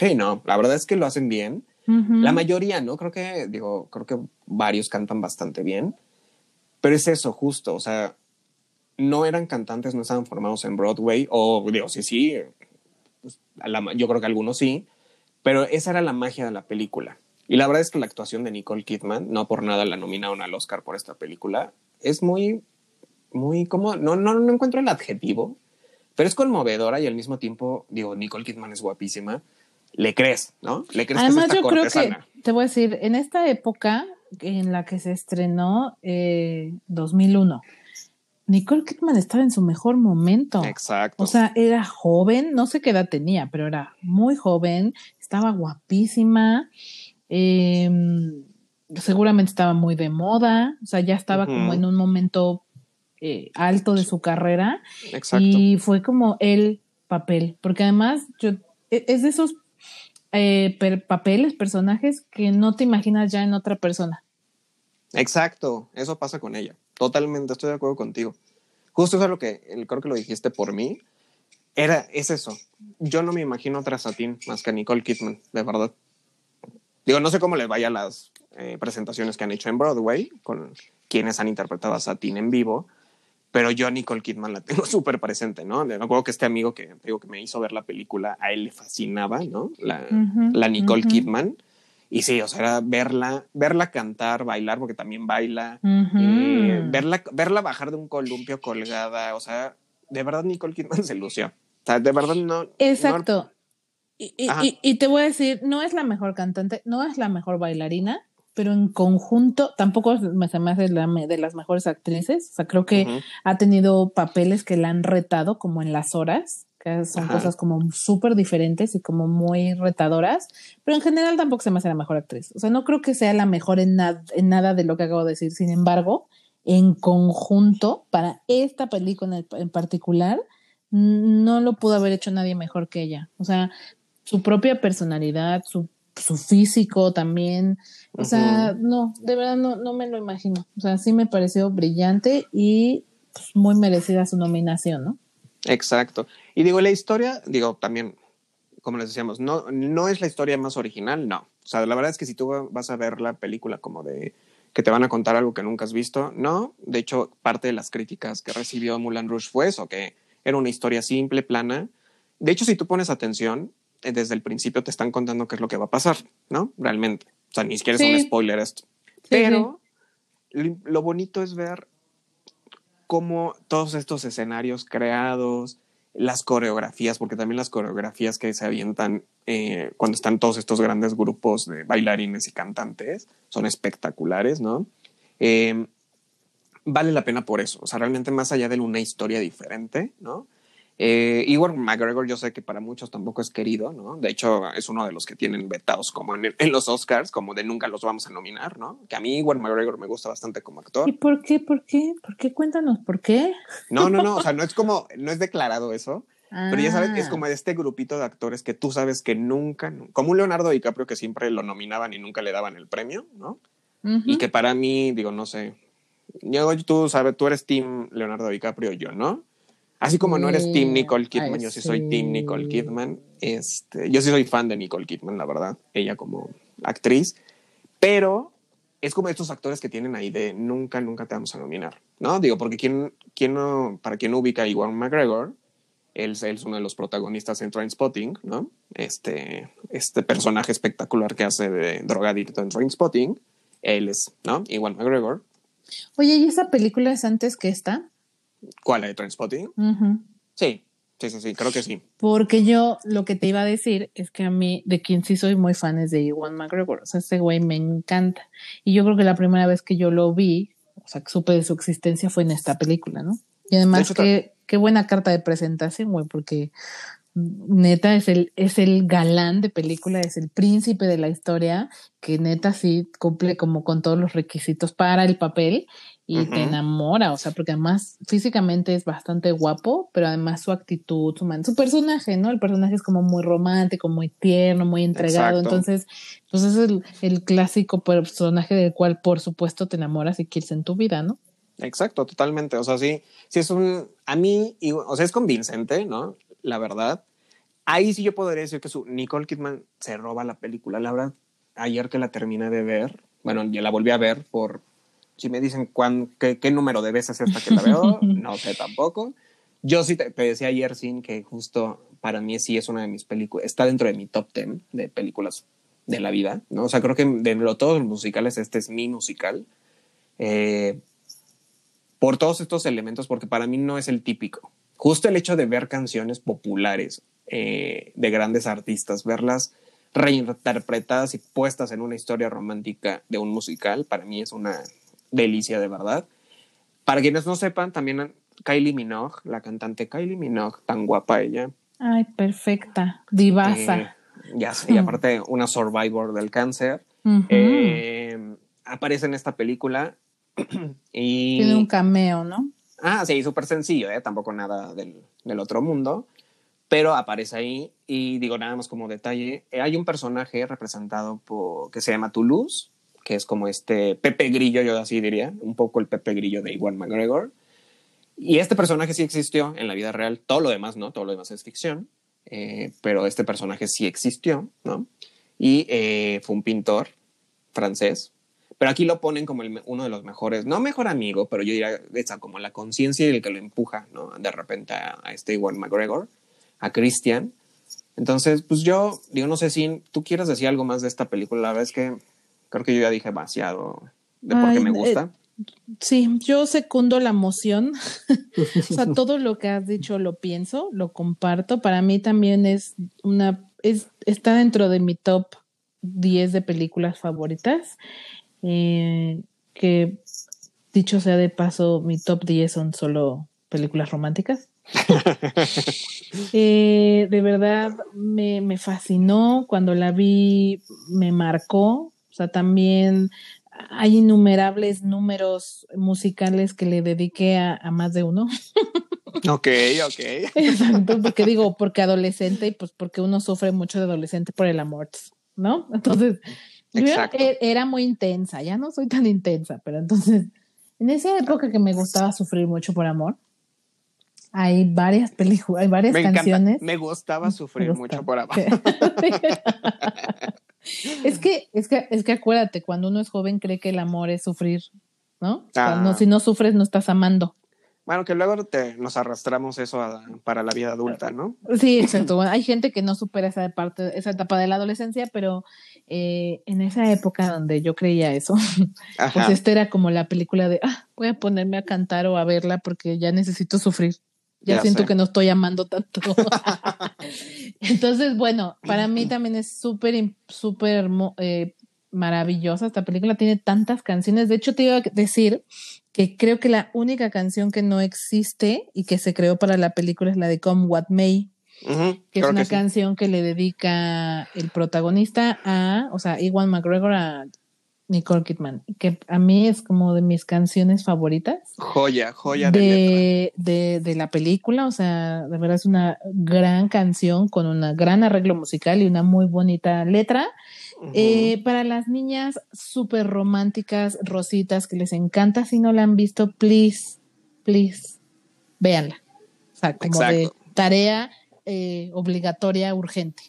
S2: Sí, no, la verdad es que lo hacen bien. La mayoría, ¿no? Creo que, digo, creo que varios cantan bastante bien. Pero es eso, justo, o sea, no eran cantantes, no estaban formados en Broadway, o digo, sí, sí, pues, yo creo que algunos sí, pero esa era la magia de la película. Y la verdad es que la actuación de Nicole Kidman, no por nada la nominaron al Oscar por esta película, es muy, muy como, no, no, no encuentro el adjetivo, pero es conmovedora y al mismo tiempo, digo, Nicole Kidman es guapísima le crees, ¿no? Le crees
S1: Además, que es yo creo que, te voy a decir, en esta época en la que se estrenó eh, 2001, Nicole Kidman estaba en su mejor momento.
S2: Exacto.
S1: O sea, era joven, no sé qué edad tenía, pero era muy joven, estaba guapísima, em, seguramente estaba muy de moda, o sea, ya estaba como en un momento eh, alto de su carrera. Exacto. Y fue como el papel, porque además yo, e, es de esos eh, papeles, personajes que no te imaginas ya en otra persona.
S2: Exacto, eso pasa con ella. Totalmente, estoy de acuerdo contigo. Justo eso es lo que creo que lo dijiste por mí. Era, es eso. Yo no me imagino otra Satín más que Nicole Kidman, de verdad. Digo, no sé cómo les vaya las eh, presentaciones que han hecho en Broadway con quienes han interpretado a Satín en vivo, pero yo a Nicole Kidman la tengo súper presente, ¿no? Me acuerdo que este amigo que, digo, que me hizo ver la película, a él le fascinaba, ¿no? La, la Nicole Kidman. Y sí, o sea, era verla, verla cantar, bailar, porque también baila, eh, verla, verla bajar de un columpio colgada, o sea, de verdad Nicole Kidman se lució. O sea, de verdad no.
S1: Exacto. y, y, y, te voy a decir, no es la mejor cantante, no es la mejor bailarina, pero en conjunto tampoco se me hace la, de las mejores actrices. O sea, creo que ha tenido papeles que la han retado como en las horas, que son cosas como súper diferentes y como muy retadoras, pero en general tampoco se me hace la mejor actriz. O sea, no creo que sea la mejor en, en nada de lo que acabo de decir. Sin embargo, en conjunto, para esta película en, en particular, no lo pudo haber hecho nadie mejor que ella. O sea, su propia personalidad, su su físico también. O sea, no, de verdad no, no me lo imagino. O sea, sí me pareció brillante y pues, muy merecida su nominación, ¿no?
S2: Exacto. Y digo, la historia, digo, también, como les decíamos, no, no es la historia más original, no. O sea, la verdad es que si tú vas a ver la película como de que te van a contar algo que nunca has visto, no. De hecho, parte de las críticas que recibió Mulan Rouge fue eso, que era una historia simple, plana. De hecho, si tú pones atención, desde el principio te están contando qué es lo que va a pasar, ¿no? Realmente. O sea, ni siquiera es un spoiler esto. Pero lo bonito es ver cómo todos estos escenarios creados, las coreografías, porque también las coreografías que se avientan eh, cuando están todos estos grandes grupos de bailarines y cantantes son espectaculares, ¿no? Em, vale la pena por eso, o sea, realmente más allá de una historia diferente, ¿no? Eh, Igor McGregor, yo sé que para muchos tampoco es querido, ¿no? De hecho, es uno de los que tienen vetados como en, los Oscars, como de nunca los vamos a nominar, ¿no? Que a mí Igor McGregor me gusta bastante como actor.
S1: ¿Y por qué? ¿Por qué? ¿Por qué? Cuéntanos, ¿por qué?
S2: No, no, no, o sea, no es como, no es declarado eso, pero ya sabes, es ah. como este grupito de actores que tú sabes que nunca, como un Leonardo DiCaprio que siempre lo nominaban y nunca le daban el premio, ¿no? Y que para mí, digo, no sé, yo, tú sabes, tú eres Team Leonardo DiCaprio, yo, ¿no? Así como no eres Team Nicole Kidman, yo sí soy Team Nicole Kidman. Este, yo sí soy fan de Nicole Kidman, la verdad, ella como actriz. Pero es como estos actores que tienen ahí de nunca, nunca te vamos a nominar, ¿no? Digo, porque ¿quién, quién no, para quien no ubica a Iwan McGregor, él, él, es uno de los protagonistas en Trainspotting, ¿no? Este, este personaje espectacular que hace de drogadicto en Trainspotting, él es, ¿no? Iwan McGregor.
S1: Oye, ¿y esa película es antes que esta?
S2: ¿Cuál, la de Trainspotting? Sí, sí, sí, sí, creo que sí.
S1: Porque yo lo que te iba a decir es que a mí, de quien sí soy muy fan es de Iwan McGregor. O sea, ese güey me encanta. Y yo creo que la primera vez que yo lo vi, o sea, que supe de su existencia fue en esta película, ¿no? Y además que qué buena carta de presentación, güey, porque neta es el, es el galán de película, es el príncipe de la historia, que neta sí cumple como con todos los requisitos para el papel y te enamora, o sea, porque además físicamente es bastante guapo, pero además su actitud, su, man, su personaje, ¿no? El personaje es como muy romántico, muy tierno, muy entregado, entonces, pues es el, el, clásico personaje del cual por supuesto te enamoras y quieres en tu vida, ¿no?
S2: Exacto, totalmente, o sea, sí, sí es un, a mí, o sea, es convincente, ¿no? La verdad. Ahí sí yo podría decir que su Nicole Kidman se roba la película, la verdad, ayer que la terminé de ver, bueno, ya la volví a ver por si me dicen cuán, qué, qué, número de veces esta que la veo, no sé tampoco. Yo sí te, decía ayer, Sin, que justo para mí sí es una de mis películas, está dentro de mi top 10 de películas de la vida, ¿no? O sea, creo que de lo, todos los musicales, este es mi musical. Eh, por todos estos elementos, porque para mí no es el típico. Justo el hecho de ver canciones populares eh, de grandes artistas, verlas reinterpretadas y puestas en una historia romántica de un musical, para mí es una delicia de verdad. Para quienes no sepan, también Kylie Minogue, la cantante Kylie Minogue, tan guapa ella.
S1: Ay, perfecta, divasa.
S2: Eh, ya sé, y aparte una survivor del cáncer. Eh, aparece en esta película y...
S1: Tiene un cameo, ¿no?
S2: Ah, sí, súper sencillo, ¿eh? tampoco nada del, otro mundo, pero aparece ahí y digo nada más como detalle, hay un personaje representado por, que se llama Toulouse, que es como este Pepe Grillo, yo así diría, un poco el Pepe Grillo de Iwan McGregor. Y este personaje sí existió en la vida real, todo lo demás, ¿no? Todo lo demás es ficción, eh, pero este personaje sí existió, ¿no? Y eh, fue un pintor francés, pero aquí lo ponen como uno de los mejores, no mejor amigo, pero yo diría esa como la conciencia y el que lo empuja, ¿no? De repente a, a este Iwan McGregor, a Christian. Entonces, pues yo digo, no sé si tú quieres decir algo más de esta película, la verdad es que Creo que yo ya dije demasiado de por qué me gusta.
S1: Eh, sí, yo secundo la emoción. o sea, todo lo que has dicho lo pienso, lo comparto. Para mí también es una, es, está dentro de mi top 10 de películas favoritas. Eh, que dicho sea de paso, mi top 10 son solo películas románticas. Eh, de verdad me, me fascinó cuando la vi, me marcó o sea, también hay innumerables números musicales que le dediqué a, más de uno.
S2: Ok, ok.
S1: Exacto, porque digo, porque adolescente y pues porque uno sufre mucho de adolescente por el amor, ¿no? Entonces, e, era muy intensa, ya no soy tan intensa, pero entonces, en esa época que me gustaba sufrir mucho por amor, hay varias películas, hay varias canciones.
S2: Me gustaba sufrir mucho por amor.
S1: es que, es que, es que acuérdate, cuando uno es joven cree que el amor es sufrir, ¿no? Ah. si no sufres, no estás amando.
S2: Bueno, que luego te, nos arrastramos eso para la vida adulta, ¿no?
S1: Sí, exacto. hay gente que no supera esa parte, esa etapa de la adolescencia, pero eh, en esa época donde yo creía eso, pues esta era como la película de, ah, voy a ponerme a cantar o a verla porque ya necesito sufrir. Ya, siento que no estoy amando tanto. Entonces, bueno, para mí también es súper, súper eh, maravillosa esta película. Tiene tantas canciones. De hecho, te iba a decir que creo que la única canción que no existe y que se creó para la película es la de Come What May. que es una canción que le dedica el protagonista a, o sea, Iwan McGregor a Nicole Kidman, que a mí es como de mis canciones favoritas.
S2: Joya, joya
S1: de, de, de, la película, o sea, de verdad es una gran canción con un gran arreglo musical y una muy bonita letra. Eh, para las niñas súper románticas, rositas, que les encanta, si no la han visto, please, please, véanla. O sea, como de tarea eh, obligatoria, urgente.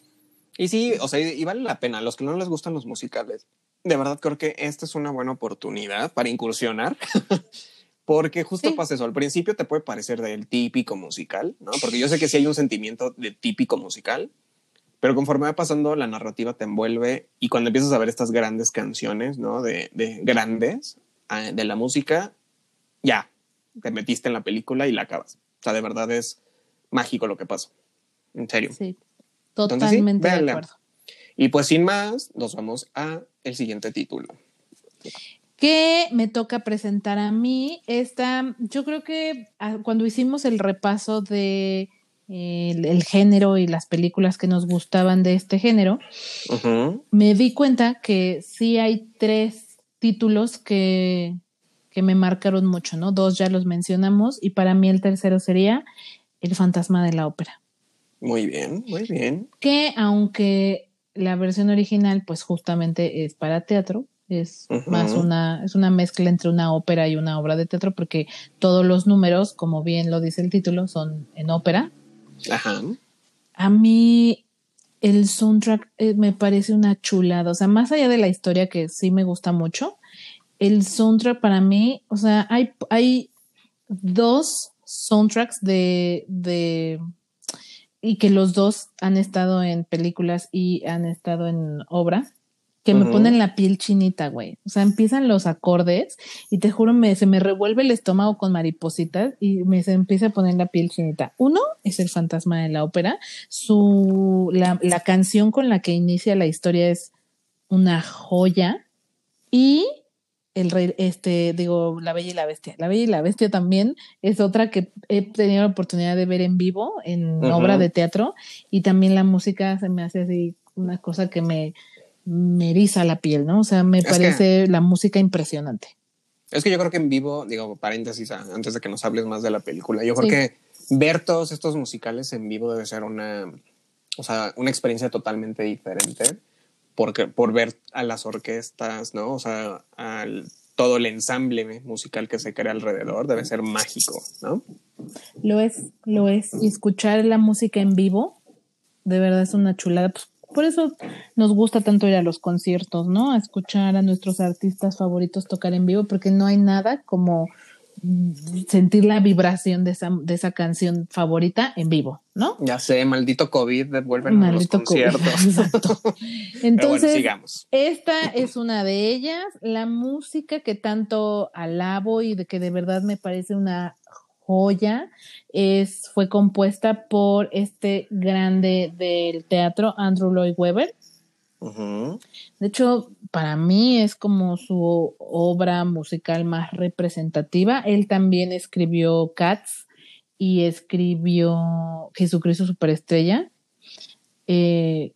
S2: Y sí, o sea, y vale la pena. Los que no les gustan los musicales, de verdad creo que esta es una buena oportunidad para incursionar. Porque justo pasa eso, al principio te puede parecer del típico musical, ¿no? Porque yo sé que sí hay un sentimiento de típico musical, pero conforme va pasando la narrativa te envuelve y cuando empiezas a ver estas grandes canciones, ¿no? De, de grandes, ah, de la música, ya, te metiste en la película y la acabas. O sea, de verdad es mágico lo que pasa. En serio.
S1: Sí, totalmente de acuerdo.
S2: Y pues sin más, nos vamos a el siguiente título.
S1: ¿Qué me toca presentar a mí? Esta, yo creo que ah, cuando hicimos el repaso de el, género y las películas que nos gustaban de este género, me di cuenta que sí hay tres títulos que, que me marcaron mucho, ¿no? Dos ya los mencionamos y para mí el tercero sería El fantasma de la ópera.
S2: Muy bien, muy bien.
S1: Que aunque la versión original pues justamente es para teatro, es más una, es una mezcla entre una ópera y una obra de teatro porque todos los números, como bien lo dice el título, son en ópera. Ajá. A mí el soundtrack eh, me parece una chulada, o sea, más allá de la historia que sí me gusta mucho, el soundtrack para mí, o sea, hay, hay dos soundtracks de, de, y que los dos han estado en películas y han estado en obras que me ponen la piel chinita, güey. O sea, empiezan los acordes y te juro, me, se me revuelve el estómago con maripositas y me se empieza a poner la piel chinita. Uno es el fantasma de la ópera. Su, la, la canción con la que inicia la historia es una joya. Y el rey, este, digo, La Bella y la Bestia. La Bella y la Bestia también es otra que he tenido la oportunidad de ver en vivo, en obra de teatro, y también la música se me hace así una cosa que me, me eriza la piel, ¿no? O sea, me parece la música impresionante.
S2: Es que yo creo que en vivo, digo, paréntesis, antes de que nos hables más de la película, yo creo que ver todos estos musicales en vivo debe ser una, o sea, una experiencia totalmente diferente porque, por ver a las orquestas, ¿no? O sea, al, todo el ensamble musical que se crea alrededor debe ser mágico, ¿no?
S1: Lo es, lo es. Y escuchar la música en vivo, de verdad es una chulada. Pues por eso nos gusta tanto ir a los conciertos, ¿no? A escuchar a nuestros artistas favoritos tocar en vivo, porque no hay nada como sentir la vibración de esa, de esa canción favorita en vivo, ¿no?
S2: Ya sé, maldito COVID, devuelven a los conciertos. Exacto.
S1: Entonces, sigamos. esta es una de ellas, la música que tanto alabo y de que de verdad me parece una joya es, fue compuesta por este grande del teatro, Andrew Lloyd Webber. De hecho, para mí es como su obra musical más representativa. Él también escribió Cats y escribió Jesucristo Superestrella. Eh,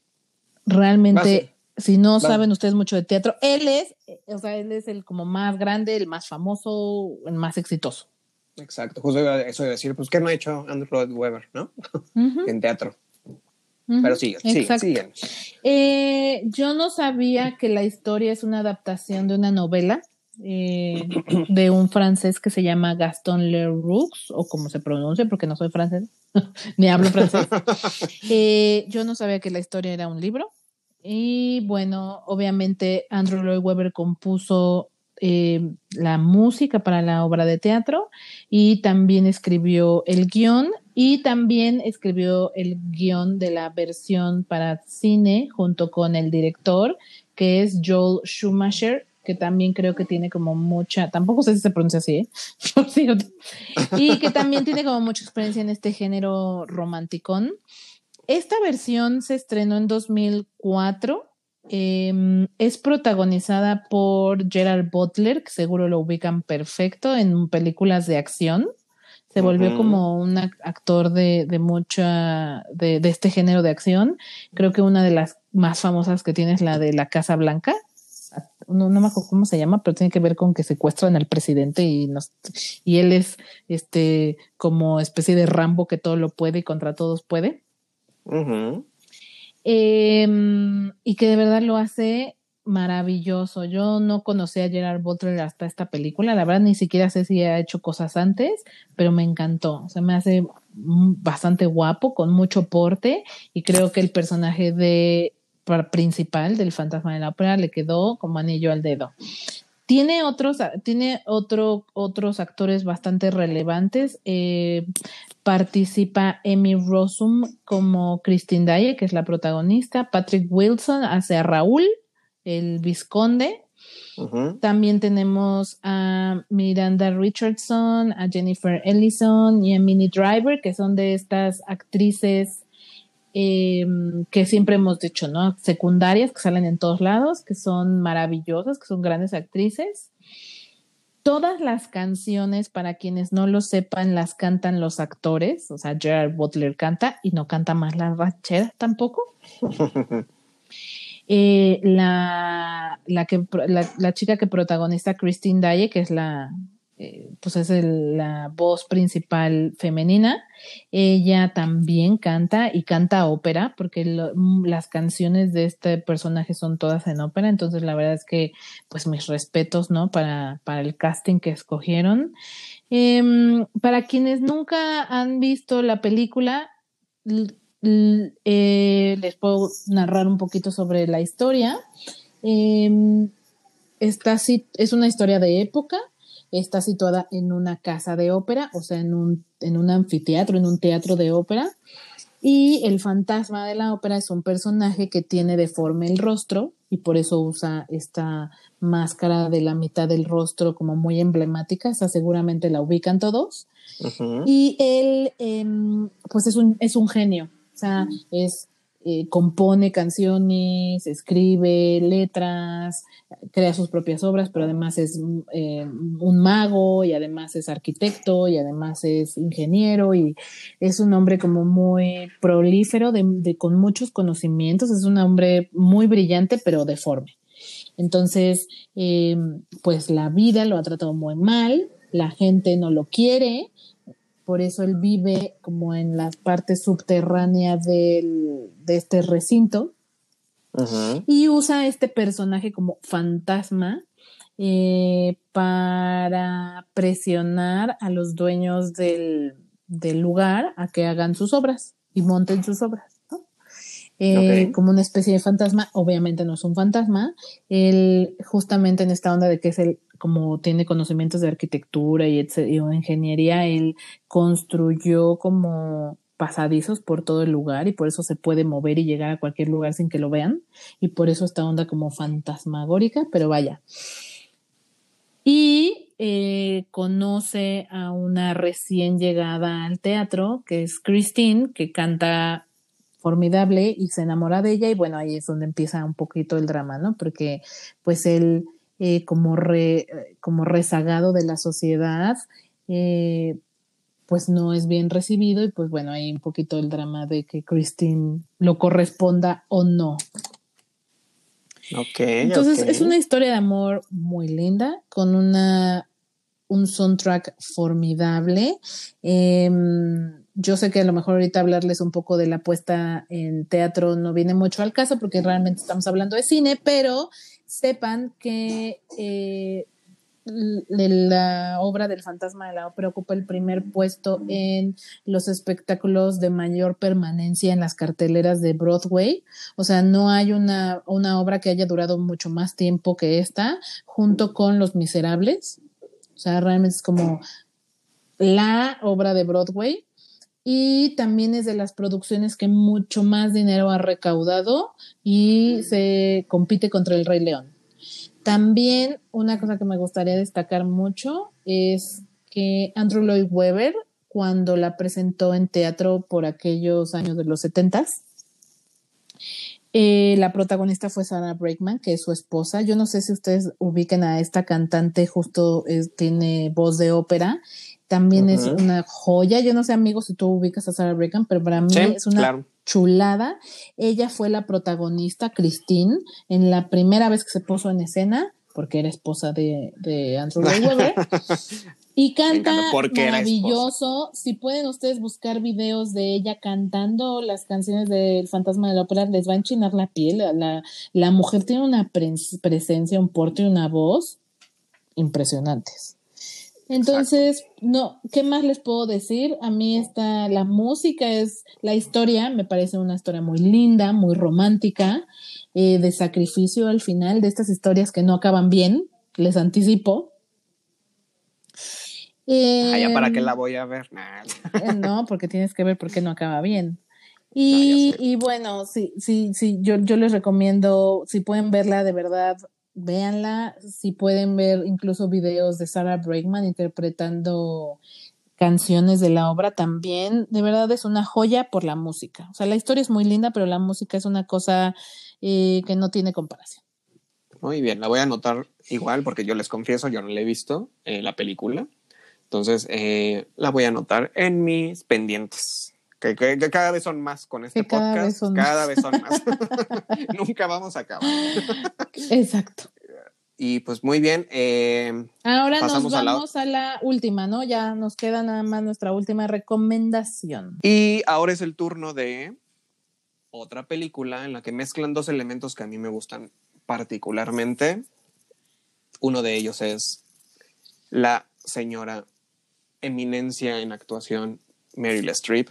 S1: realmente, si no saben ustedes mucho de teatro, él es, o sea, él es el como más grande, el más famoso, el más exitoso.
S2: Exacto, justo eso de decir, pues, ¿qué no ha hecho Andrew Lloyd Webber, no? en teatro. Pero sigue, sigue,
S1: eh, yo no sabía que la historia es una adaptación de una novela eh, de un francés que se llama Gaston Leroux, o como se pronuncia, porque no soy francés, ni hablo francés. Eh, yo no sabía que la historia era un libro. Y bueno, obviamente Andrew Lloyd Webber compuso la música para la obra de teatro y también escribió el guion y también escribió el guion de la versión para cine junto con el director, que es Joel Schumacher, que también creo que tiene como mucha, tampoco sé si se pronuncia así, ¿eh? y que también tiene como mucha experiencia en este género romanticón. Esta versión se estrenó en 2004. Em, es protagonizada por Gerard Butler, que seguro lo ubican perfecto en películas de acción. Se volvió como un actor de, de mucha, de, de, este género de acción. Creo que una de las más famosas que tiene es la de la Casa Blanca. No, no me acuerdo cómo se llama, pero tiene que ver con que secuestran al presidente y nos, y él es este como especie de Rambo que todo lo puede y contra todos puede. Em, y que de verdad lo hace maravilloso. Yo no conocía a Gerard Butler hasta esta película. La verdad, ni siquiera sé si ha hecho cosas antes, pero me encantó. O sea, me hace bastante guapo, con mucho porte, y creo que el personaje de principal del Fantasma de la Ópera le quedó como anillo al dedo. Tiene otros, tiene otro, otros actores bastante relevantes. Eh, participa Amy Rossum como Christine Dye, que es la protagonista. Patrick Wilson hace a Raúl, el visconde. También tenemos a Miranda Richardson, a Jennifer Ellison y a Minnie Driver, que son de estas actrices em, que siempre hemos dicho, ¿no? Secundarias, que salen en todos lados, que son maravillosas, que son grandes actrices. Todas las canciones, para quienes no lo sepan, las cantan los actores, o sea, Gerard Butler canta y no canta más la ranchera tampoco. Eh, la, la, que, la, chica que protagoniza Christine Daye, que es la, eh, pues es la voz principal femenina, ella también canta y canta ópera, porque las canciones de este personaje son todas en ópera, entonces la verdad es que, pues mis respetos, ¿no? Para, para el casting que escogieron. Em, para quienes nunca han visto la película, eh, les puedo narrar un poquito sobre la historia. Esta es una historia de época, está situada en una casa de ópera, o sea, en un, en un anfiteatro, en un teatro de ópera. Y el fantasma de la ópera es un personaje que tiene deforme el rostro y por eso usa esta máscara de la mitad del rostro como muy emblemática, esa seguramente la ubican todos. Y él, em, pues es un, es un genio, o sea, es, eh, compone canciones, escribe letras, crea sus propias obras, pero además es eh, un mago y además es arquitecto y además es ingeniero y es un hombre como muy prolífero, de, con muchos conocimientos, es un hombre muy brillante, pero deforme. Entonces, eh, pues la vida lo ha tratado muy mal, la gente no lo quiere, por eso él vive como en las partes subterráneas de este recinto. Y usa este personaje como fantasma eh, para presionar a los dueños del, lugar a que hagan sus obras y monten sus obras. Eh, como una especie de fantasma, obviamente no es un fantasma, él justamente en esta onda de que es el como tiene conocimientos de arquitectura y, y ingeniería, él construyó como pasadizos por todo el lugar y por eso se puede mover y llegar a cualquier lugar sin que lo vean y por eso esta onda como fantasmagórica, pero vaya. Y eh, conoce a una recién llegada al teatro, que es Christine, que canta formidable y se enamora de ella y bueno, ahí es donde empieza un poquito el drama, ¿no? Porque pues él eh, como, como rezagado de la sociedad, eh, pues no es bien recibido y pues bueno, hay un poquito el drama de que Christine lo corresponda o no. Entonces es una historia de amor muy linda, con una un soundtrack formidable. Em, yo sé que a lo mejor ahorita hablarles un poco de la puesta en teatro no viene mucho al caso porque realmente estamos hablando de cine, pero sepan que eh, la obra del fantasma de la ópera ocupa el primer puesto en los espectáculos de mayor permanencia en las carteleras de Broadway. O sea, no hay una, una obra que haya durado mucho más tiempo que esta, junto con Los Miserables. O sea, realmente es como la obra de Broadway y también es de las producciones que mucho más dinero ha recaudado y se compite contra el Rey León. También una cosa que me gustaría destacar mucho es que Andrew Lloyd Webber, cuando la presentó en teatro por aquellos años de los setentas, eh, la protagonista fue Sarah Breakman, que es su esposa. Yo no sé si ustedes ubiquen a esta cantante, justo tiene voz de ópera también es una joya. Yo no sé, amigos, si tú ubicas a Sarah Brightman, pero para mí es una chulada. Ella fue la protagonista, Christine, en la primera vez que se puso en escena, porque era esposa de, de Andrew Weber. y canta maravilloso. Si pueden ustedes buscar videos de ella cantando las canciones del Fantasma de la Ópera, les va a enchinar la piel. La, la mujer tiene una presencia, un porte y una voz impresionantes. Entonces, no, ¿qué más les puedo decir? A mí está la música es la historia, me parece una historia muy linda, muy romántica, eh, de sacrificio al final, de estas historias que no acaban bien, les anticipo.
S2: ah, ya para qué la voy a ver.
S1: Eh, no, porque tienes que ver por qué no acaba bien. Y, y bueno, sí, sí, sí, yo, yo les recomiendo, si pueden verla de verdad, véanla, si pueden ver incluso videos de Sarah Bregman interpretando canciones de la obra también, de verdad es una joya por la música. O sea, la historia es muy linda, pero la música es una cosa eh, que no tiene comparación.
S2: Muy bien, la voy a anotar igual porque yo les confieso, yo no la he visto eh, la película. Entonces, eh, la voy a anotar en mis pendientes. Que, cada vez son más con este podcast. cada vez son más. Nunca vamos a acabar.
S1: Exacto.
S2: Y pues muy bien. Eh,
S1: Ahora nos vamos a la... última, ¿no? Ya nos queda nada más nuestra última recomendación.
S2: Y ahora es el turno de otra película en la que mezclan dos elementos que a mí me gustan particularmente. Uno de ellos es la señora eminencia en actuación Meryl Streep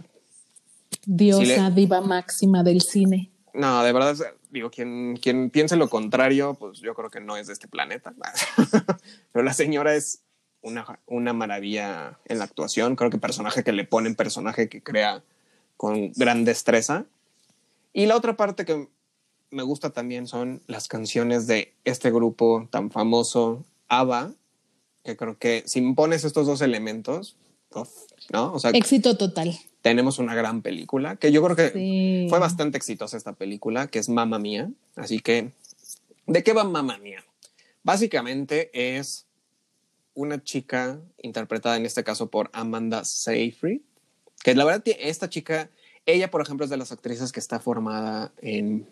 S1: Diosa, diva máxima del cine.
S2: No, de verdad, digo, quien, quien piense lo contrario, pues yo creo que no es de este planeta. Pero la señora es una, una maravilla en la actuación. Creo que personaje que le ponen, personaje que crea con gran destreza. Y la otra parte que me gusta también son las canciones de este grupo tan famoso, ABBA, que creo que si pones estos dos elementos, ¿no?
S1: O sea, éxito total
S2: tenemos una gran película, que yo creo que fue bastante exitosa esta película, que es Mamma Mía. Así que, ¿de qué va Mamma Mía? Básicamente es una chica interpretada en este caso por Amanda Seyfried, que la verdad esta chica, ella por ejemplo es de las actrices que está formada en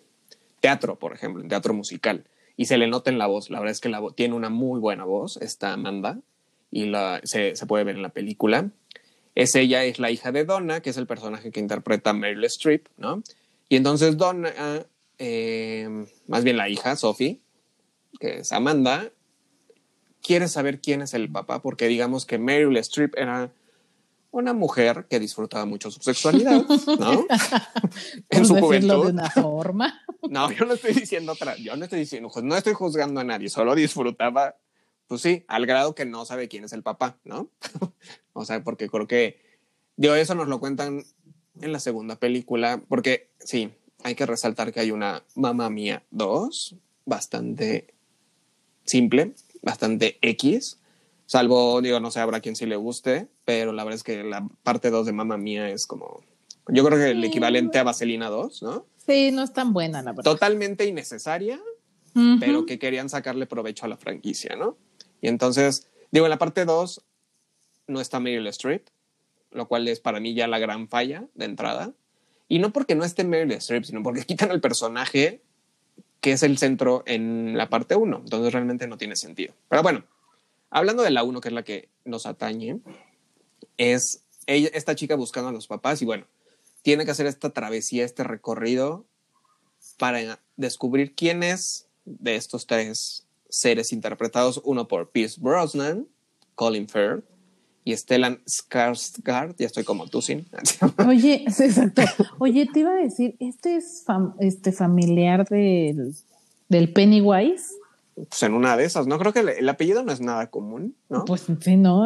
S2: teatro, por ejemplo, en teatro musical, y se le nota en la voz, la verdad es que la tiene una muy buena voz, esta Amanda, y la, se, se puede ver en la película. Es ella, es la hija de Donna, que es el personaje que interpreta Meryl Streep, ¿no? Y entonces Donna, eh, más bien la hija, Sophie, que es Amanda, quiere saber quién es el papá, porque digamos que Meryl Streep era una mujer que disfrutaba mucho su sexualidad, ¿no?
S1: en su juventud. de una forma.
S2: No, yo no estoy diciendo otra, yo no estoy diciendo, no estoy juzgando a nadie, solo disfrutaba pues sí, al grado que no sabe quién es el papá, ¿no? o sea, porque creo que, digo, eso nos lo cuentan en la segunda película, porque sí, hay que resaltar que hay una Mamá Mía 2, bastante simple, bastante X, salvo, digo, no sé, habrá quien sí le guste, pero la verdad es que la parte 2 de Mamá Mía es como, yo creo que el equivalente a Vaselina 2, ¿no?
S1: Sí, no es tan buena, la verdad.
S2: Totalmente innecesaria, pero que querían sacarle provecho a la franquicia, ¿no? Y entonces, digo, en la parte 2 no está Meryl Streep, lo cual es para mí ya la gran falla de entrada. Y no porque no esté Meryl Streep, sino porque quitan el personaje que es el centro en la parte 1. Entonces realmente no tiene sentido. Pero bueno, hablando de la 1, que es la que nos atañe, es ella, esta chica buscando a los papás y bueno, tiene que hacer esta travesía, este recorrido para descubrir quién es de estos tres seres interpretados, uno por Pierce Brosnan, Colin Firth y Stellan Skarsgård, ya estoy como tú, sin.
S1: Oye, exacto. Oye, te iba a decir, ¿este es este familiar del, del Pennywise?
S2: Pues en una de esas, ¿no? Creo que el, apellido no es nada común, ¿no?
S1: Pues sí, no.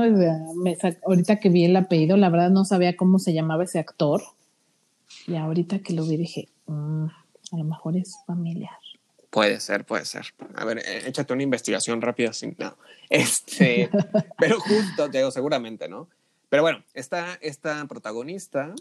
S1: ahorita que vi el apellido, la verdad no sabía cómo se llamaba ese actor. Y ahorita que lo vi dije, mm, a lo mejor es familiar.
S2: Puede ser, puede ser. A ver, eh, échate una investigación rápida sin no. Este, pero justo, te digo, seguramente, ¿no? Pero bueno, está esta protagonista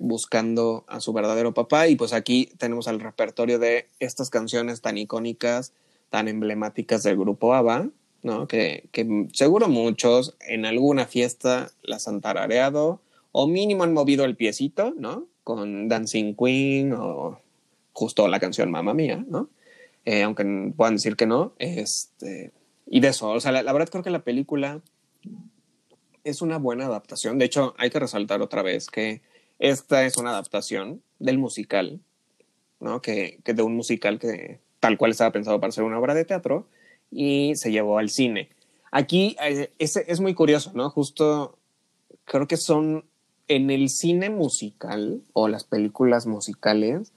S2: buscando a su verdadero papá y pues aquí tenemos el repertorio de estas canciones tan icónicas, tan emblemáticas del grupo ABBA, ¿no? Que, que seguro muchos en alguna fiesta las han tarareado o mínimo han movido el piecito, ¿no? Con Dancing Queen o justo la canción Mamma Mía, ¿no? Eh, aunque puedan decir que no. Este, y de eso, o sea, la, verdad creo que la película es una buena adaptación. De hecho, hay que resaltar otra vez que esta es una adaptación del musical, ¿no? Que, de un musical que tal cual estaba pensado para ser una obra de teatro y se llevó al cine. Aquí eh, es, es muy curioso, ¿no? Justo creo que son en el cine musical o las películas musicales,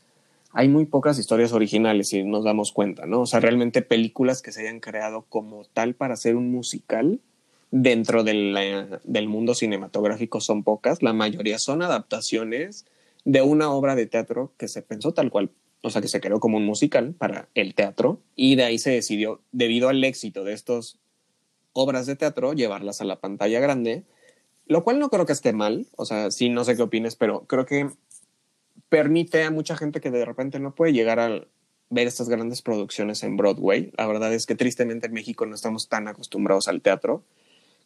S2: hay muy pocas historias originales, si nos damos cuenta, ¿no? O sea, realmente películas que se hayan creado como tal para hacer un musical dentro del, mundo cinematográfico son pocas. La mayoría son adaptaciones de una obra de teatro que se pensó tal cual, o sea, que se creó como un musical para el teatro y de ahí se decidió, debido al éxito de estas obras de teatro, llevarlas a la pantalla grande, lo cual no creo que esté mal, o sea, sí, no sé qué opines, pero creo que permite a mucha gente que de repente no puede llegar a ver estas grandes producciones en Broadway. La verdad es que tristemente en México no estamos tan acostumbrados al teatro,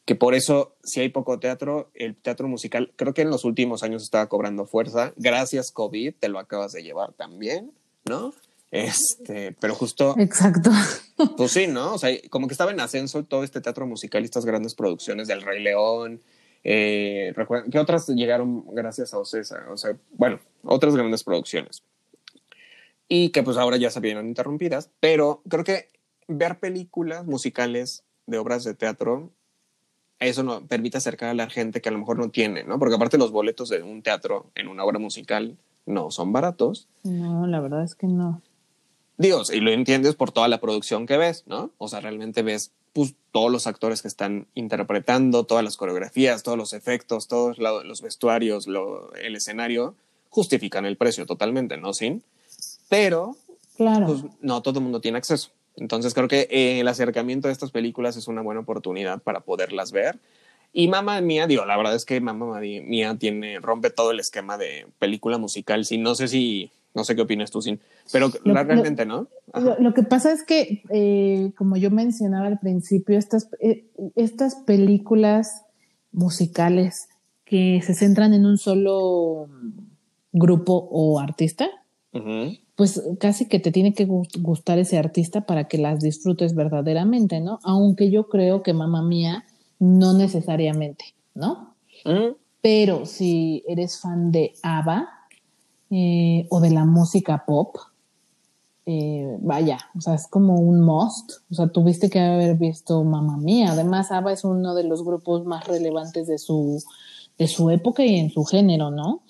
S2: que por eso si hay poco teatro, el teatro musical creo que en los últimos años estaba cobrando fuerza. Gracias COVID, te lo acabas de llevar también, ¿no? Este, pero justo.
S1: Exacto.
S2: Pues sí, ¿no? O sea, como que estaba en ascenso todo este teatro musical y estas grandes producciones del Rey León. Eh, ¿Qué otras llegaron gracias a Ocesa? O sea, bueno, otras grandes producciones. Y que pues ahora ya se vieron interrumpidas, pero creo que ver películas musicales de obras de teatro, eso nos permite acercar a la gente que a lo mejor no tiene, ¿no? Porque aparte los boletos de un teatro en una obra musical no son baratos.
S1: No, la verdad es que no.
S2: Dios, y lo entiendes por toda la producción que ves, ¿no? O sea, realmente ves pues, todos los actores que están interpretando, todas las coreografías, todos los efectos, todos los vestuarios, el escenario, justifican el precio totalmente, ¿no? Sin. Pero,
S1: claro.
S2: pues, no todo el mundo tiene acceso. Entonces creo que eh, el acercamiento de estas películas es una buena oportunidad para poderlas ver. Y Mamá Mía, digo, la verdad es que Mamá Mía tiene, rompe todo el esquema de película musical. Sí, no sé si, no sé qué opinas tú, Sin, pero realmente no.
S1: Lo, que pasa es que, eh, como yo mencionaba al principio, estas, eh, estas películas musicales que se centran en un solo grupo o artista, pues casi que te tiene que gustar ese artista para que las disfrutes verdaderamente, ¿no? Aunque yo creo que mamá mía, no necesariamente, ¿no? Pero si eres fan de ABBA eh, o de la música pop, eh, vaya, o sea, es como un must. O sea, tuviste que haber visto Mamá Mía. Además, ABBA es uno de los grupos más relevantes de su, de su época y en su género, ¿no?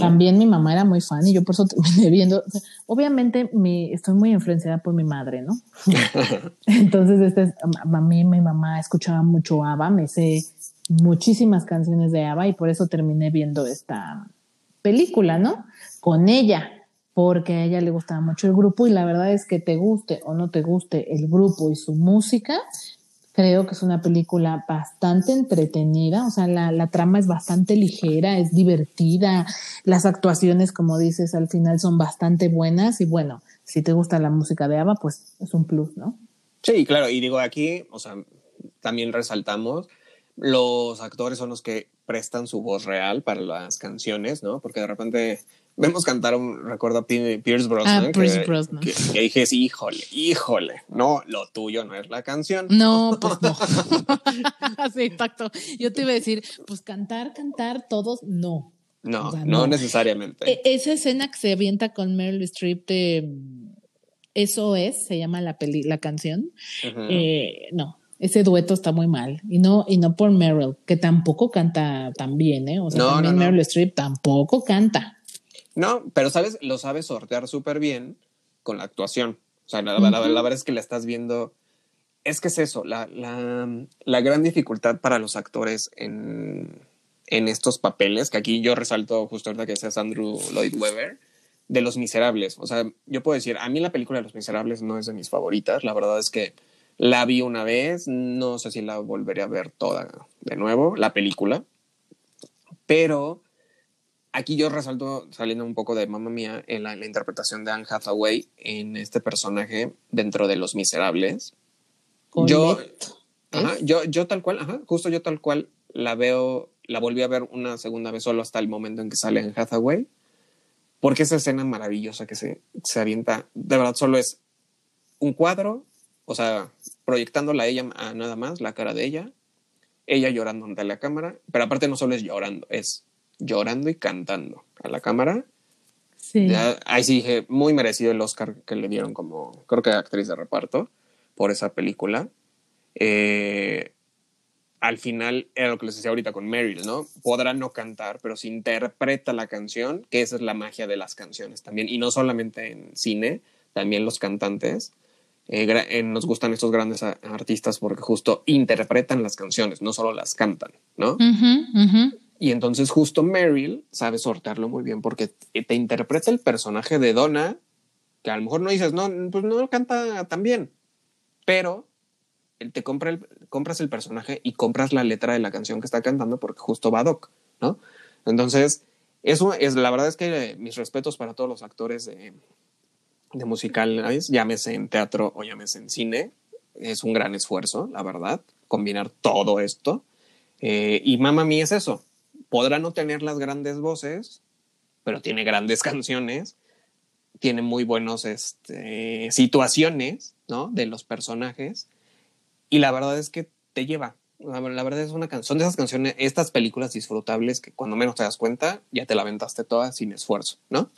S1: También mi mamá era muy fan y yo por eso terminé viendo. obviamente, mi, estoy muy influenciada por mi madre, ¿no? Entonces, este a mí mi mamá escuchaba mucho ABBA, me sé muchísimas canciones de ABBA y por eso terminé viendo esta película, ¿no? Con ella porque a ella le gustaba mucho el grupo y la verdad es que te guste o no te guste el grupo y su música, creo que es una película bastante entretenida, o sea, la, trama es bastante ligera, es divertida, las actuaciones, como dices, al final son bastante buenas y bueno, si te gusta la música de Ava, pues es un plus, ¿no?
S2: Sí, claro, y digo aquí, o sea, también resaltamos, los actores son los que prestan su voz real para las canciones, ¿no? Porque de repente vemos cantar un recuerdo a Pierce Brosnan.
S1: Ah, Pierce Brosnan.
S2: Que, que, dije, híjole, híjole, no, lo tuyo no es la canción.
S1: No, pues no. sí, exacto. Yo te iba a decir, pues cantar, cantar, todos, no.
S2: No, no, necesariamente.
S1: E, esa escena que se avienta con Meryl Streep de Eso es, se llama la peli, la canción. eh, no, ese dueto está muy mal. Y no, y no por Meryl, que tampoco canta tan bien, ¿eh? O sea, también Meryl Streep tampoco canta.
S2: No, pero sabes, lo sabes sortear súper bien con la actuación. O sea, la, verdad es que la estás viendo. Es que es eso, la, la, gran dificultad para los actores en, en, estos papeles, que aquí yo resalto justo ahorita que seas Andrew Lloyd Webber, de Los Miserables. O sea, yo puedo decir, a mí la película de Los Miserables no es de mis favoritas. La verdad es que la vi una vez, no sé si la volveré a ver toda de nuevo, la película. Pero aquí yo resalto, saliendo un poco de Mamma Mía, en la, interpretación de Anne Hathaway en este personaje dentro de Los Miserables. Yo, yo, yo tal cual, ajá, justo yo tal cual la veo, la volví a ver una segunda vez solo hasta el momento en que sale Anne Hathaway, porque esa escena maravillosa que se, se avienta, de verdad solo es un cuadro, o sea, proyectándola a ella nada más, la cara de ella, ella llorando ante la cámara, pero aparte no solo es llorando, es llorando y cantando a la cámara.
S1: Sí.
S2: ahí sí dije, muy merecido el Oscar que le dieron como, creo que actriz de reparto por esa película. Eh, al final era lo que les decía ahorita con Meryl, ¿no? Podrá no cantar, pero si interpreta la canción, que esa es la magia de las canciones también, y no solamente en cine, también los cantantes. Eh, eh, nos gustan estos grandes artistas porque justo interpretan las canciones, no solo las cantan, ¿no? Y entonces justo Meryl sabe sortearlo muy bien porque te interpreta el personaje de Donna, que a lo mejor no dices, no, pues no canta tan bien, pero te compra el, compras el personaje y compras la letra de la canción que está cantando porque justo va Doc, ¿no? Entonces, eso es, la verdad es que mis respetos para todos los actores de, de musicales, llámese en teatro o llámese en cine, es un gran esfuerzo, la verdad, combinar todo esto. Eh, y Mamma Mía es eso, podrá no tener las grandes voces, pero tiene grandes canciones, tiene muy buenos este, situaciones, ¿no? De los personajes y la verdad es que te lleva. La, verdad es una canción, de esas canciones, estas películas disfrutables que cuando menos te das cuenta, ya te la aventaste toda sin esfuerzo, ¿no?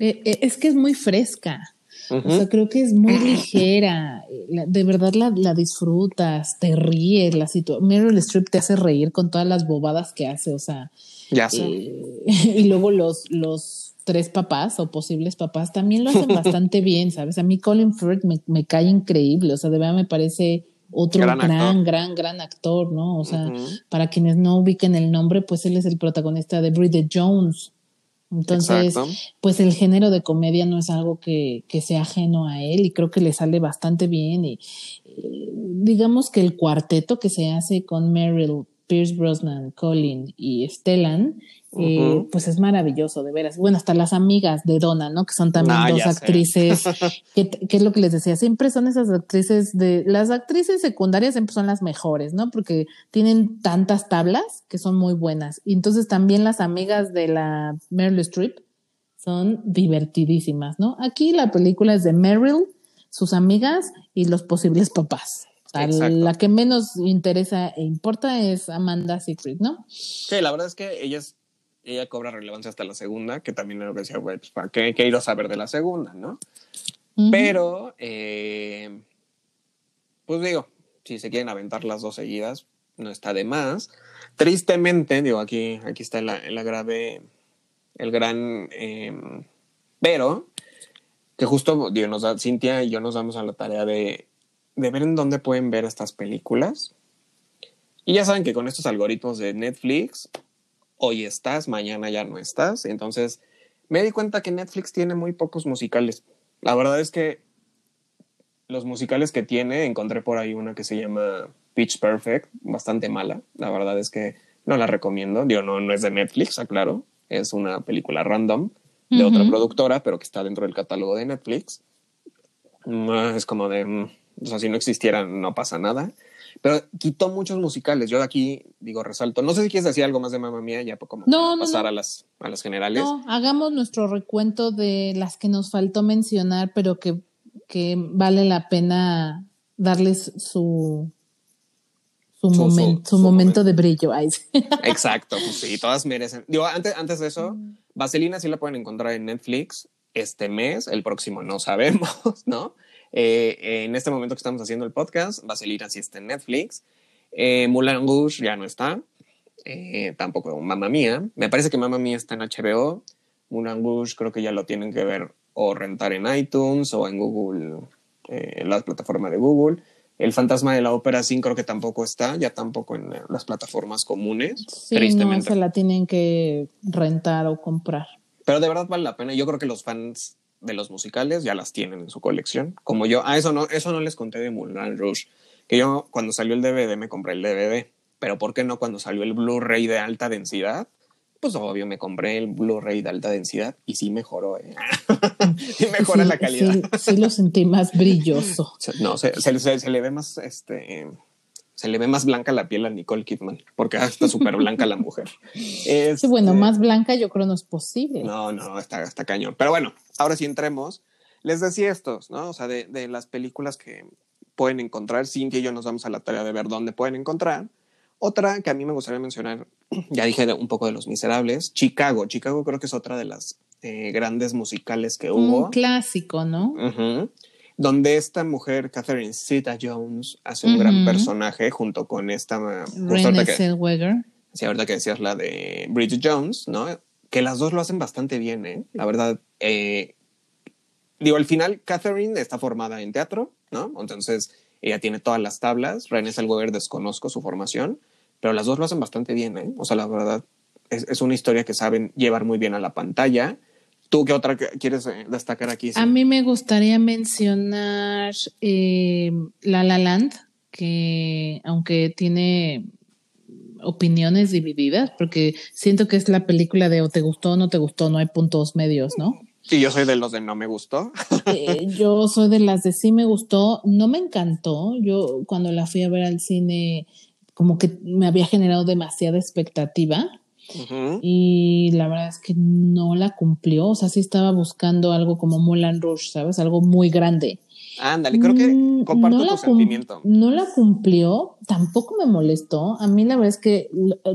S1: Eh, eh, es que es muy fresca. O sea, creo que es muy ligera. De verdad la, la disfrutas, te ríes. La Meryl Streep te hace reír con todas las bobadas que hace. O sea,
S2: ya sé.
S1: Eh, y luego los, los tres papás o posibles papás también lo hacen bastante bien, ¿sabes? A mí Colin Firth me, me cae increíble. O sea, de verdad me parece otro gran, gran, gran, actor, ¿no? O sea, para quienes no ubiquen el nombre, pues él es el protagonista de Bridget Jones. Entonces, pues el género de comedia no es algo que, que, sea ajeno a él y creo que le sale bastante bien. Y eh, digamos que el cuarteto que se hace con Meryl, Pierce Brosnan, Colin y Stellan eh, pues es maravilloso, de veras. Bueno, hasta las amigas de Donna, ¿no? Que son también ah, dos actrices, que, es lo que les decía, siempre son esas actrices de, las actrices secundarias siempre son las mejores, ¿no? Porque tienen tantas tablas que son muy buenas. Y entonces también las amigas de la Meryl Streep son divertidísimas, ¿no? Aquí la película es de Meryl, sus amigas y los posibles papás. la que menos interesa e importa es Amanda Seyfried, ¿no?
S2: Sí, la verdad es que ellas ella cobra relevancia hasta la segunda, que también es lo que decía, güey, pues, ¿para qué, qué ir a saber de la segunda, no? Pero, eh, pues digo, si se quieren aventar las dos seguidas, no está de más. Tristemente, digo, aquí, aquí está la, la grave, el gran, em, pero, que justo, digo, nos da, Cintia y yo nos damos a la tarea de, de ver en dónde pueden ver estas películas. Y ya saben que con estos algoritmos de Netflix, hoy estás, mañana ya no estás. Entonces me di cuenta que Netflix tiene muy pocos musicales. La verdad es que los musicales que tiene, encontré por ahí una que se llama Pitch Perfect, bastante mala. La verdad es que no la recomiendo. Digo, no, no es de Netflix, aclaro. Es una película random de otra productora, pero que está dentro del catálogo de Netflix. Es como de, mm, o sea, si no existiera no pasa nada. Pero quitó muchos musicales. Yo de aquí digo, resalto. No sé si quieres decir algo más de Mamma Mía, ya como no, pasar A, las, a las generales.
S1: No, hagamos nuestro recuento de las que nos faltó mencionar, pero que, que vale la pena darles su, su, momento, su, momento de brillo.
S2: Exacto, pues sí, todas merecen. Digo, antes, antes de eso, mm. Vaselina sí la pueden encontrar en Netflix este mes, el próximo no sabemos, ¿no? Eh, en este momento que estamos haciendo el podcast, Vaselina sí está en Netflix. Eh, Mulan Rouge ya no está. Eh, tampoco Mamma Mía. Me parece que Mamma Mía está en HBO. Mulan Rouge creo que ya lo tienen que ver o rentar en iTunes o en Google, en la plataforma de Google. El Fantasma de la Ópera sí creo que tampoco está, ya tampoco en las plataformas comunes.
S1: Sí, tristemente. no se la tienen que rentar o comprar.
S2: Pero de verdad vale la pena. Yo creo que los fans de los musicales ya las tienen en su colección. Como yo, ah, eso no, eso no les conté de Moulin Rouge, que yo cuando salió el DVD me compré el DVD, pero ¿por qué no cuando salió el Blu-ray de alta densidad? Pues obvio me compré el Blu-ray de alta densidad y sí mejoró, ¿eh? sí mejora la calidad.
S1: Sí, lo sentí más brilloso.
S2: No, se, se, le ve más, este, se le ve más blanca la piel a Nicole Kidman, porque está súper blanca la mujer.
S1: sí, bueno, este, más blanca yo creo no es posible.
S2: No, no, está, está cañón. Pero bueno, ahora sí entremos. Les decía estos, ¿no? O sea, de, de las películas que pueden encontrar, Cintia y yo nos vamos a la tarea de ver dónde pueden encontrar. Otra que a mí me gustaría mencionar, ya dije un poco de Los Miserables, Chicago. Chicago creo que es otra de las eh, grandes musicales que hubo.
S1: Un clásico, ¿no?
S2: donde esta mujer, Catherine Zeta Jones, hace un gran personaje junto con esta...
S1: Renée Zellweger.
S2: Sí, ahorita que decías la de Bridget Jones, ¿no? Que las dos lo hacen bastante bien, ¿eh? La verdad, eh, digo, al final Catherine está formada en teatro, ¿no? Entonces ella tiene todas las tablas. Renée Zellweger desconozco su formación, pero las dos lo hacen bastante bien, ¿eh? O sea, la verdad, es, es una historia que saben llevar muy bien a la pantalla ¿Tú qué otra quieres eh, destacar aquí?
S1: A mí me gustaría mencionar eh, La La Land, que aunque tiene opiniones divididas, porque siento que es la película de o te gustó o no te gustó, no hay puntos medios, ¿no?
S2: Sí, yo soy de los de no me gustó.
S1: Eh, yo soy de las de sí me gustó, no me encantó. Yo cuando la fui a ver al cine, como que me había generado demasiada expectativa y la verdad es que no la cumplió. O sea, sí estaba buscando algo como Mulan Rush, ¿sabes? Algo muy grande.
S2: Ándale, creo que mm, comparto no tu sentimiento.
S1: No la cumplió, tampoco me molestó. A mí la verdad es que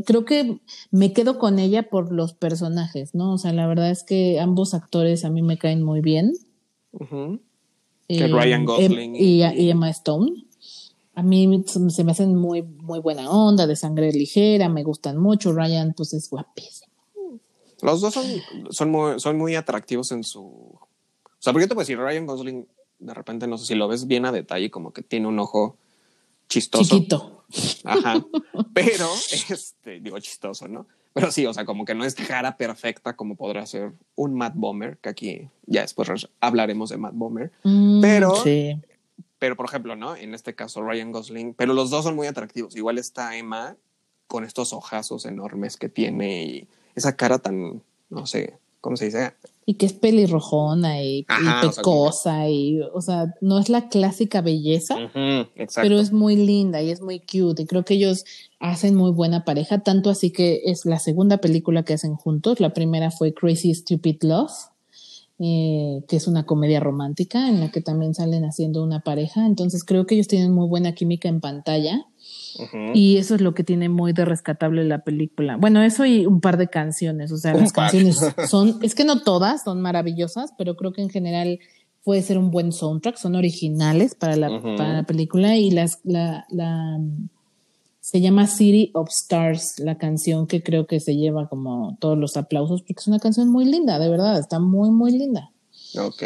S1: creo que me quedo con ella por los personajes, ¿no? O sea, la verdad es que ambos actores a mí me caen muy bien.
S2: que Ryan em, Gosling
S1: y, y, Emma Stone a mí se me hacen muy, muy buena onda, de sangre ligera, me gustan mucho. Ryan, pues es guapísimo.
S2: Los dos son, son, muy, son muy atractivos en su. O sea, porque te puedo decir, Ryan Gosling, de repente, no sé si lo ves bien a detalle, como que tiene un ojo chistoso.
S1: Chiquito.
S2: Ajá. Pero, este, digo chistoso, ¿no? Pero sí, o sea, como que no es cara perfecta como podrá ser un Matt Bomber, que aquí ya después hablaremos de Matt Bomber. Mm, pero sí. Pero, por ejemplo, ¿no? En este caso, Ryan Gosling, pero los dos son muy atractivos. Igual está Emma con estos ojazos enormes que tiene y esa cara tan, no sé, ¿cómo se dice?
S1: Y que es pelirrojona y, pecosa y, o sea, no es la clásica belleza, pero es muy linda y es muy cute y creo que ellos hacen muy buena pareja, tanto así que es la segunda película que hacen juntos, la primera fue Crazy Stupid Love eh, que es una comedia romántica en la que también salen haciendo una pareja. Entonces creo que ellos tienen muy buena química en pantalla. Y eso es lo que tiene muy de rescatable la película. Bueno, eso y un par de canciones. O sea, las canciones son, es que no todas son maravillosas, pero creo que en general puede ser un buen soundtrack. Son originales para la, para la película y las, la, la se llama City of Stars, la canción que creo que se lleva como todos los aplausos, porque es una canción muy linda, de verdad, está muy, muy linda.
S2: Ok.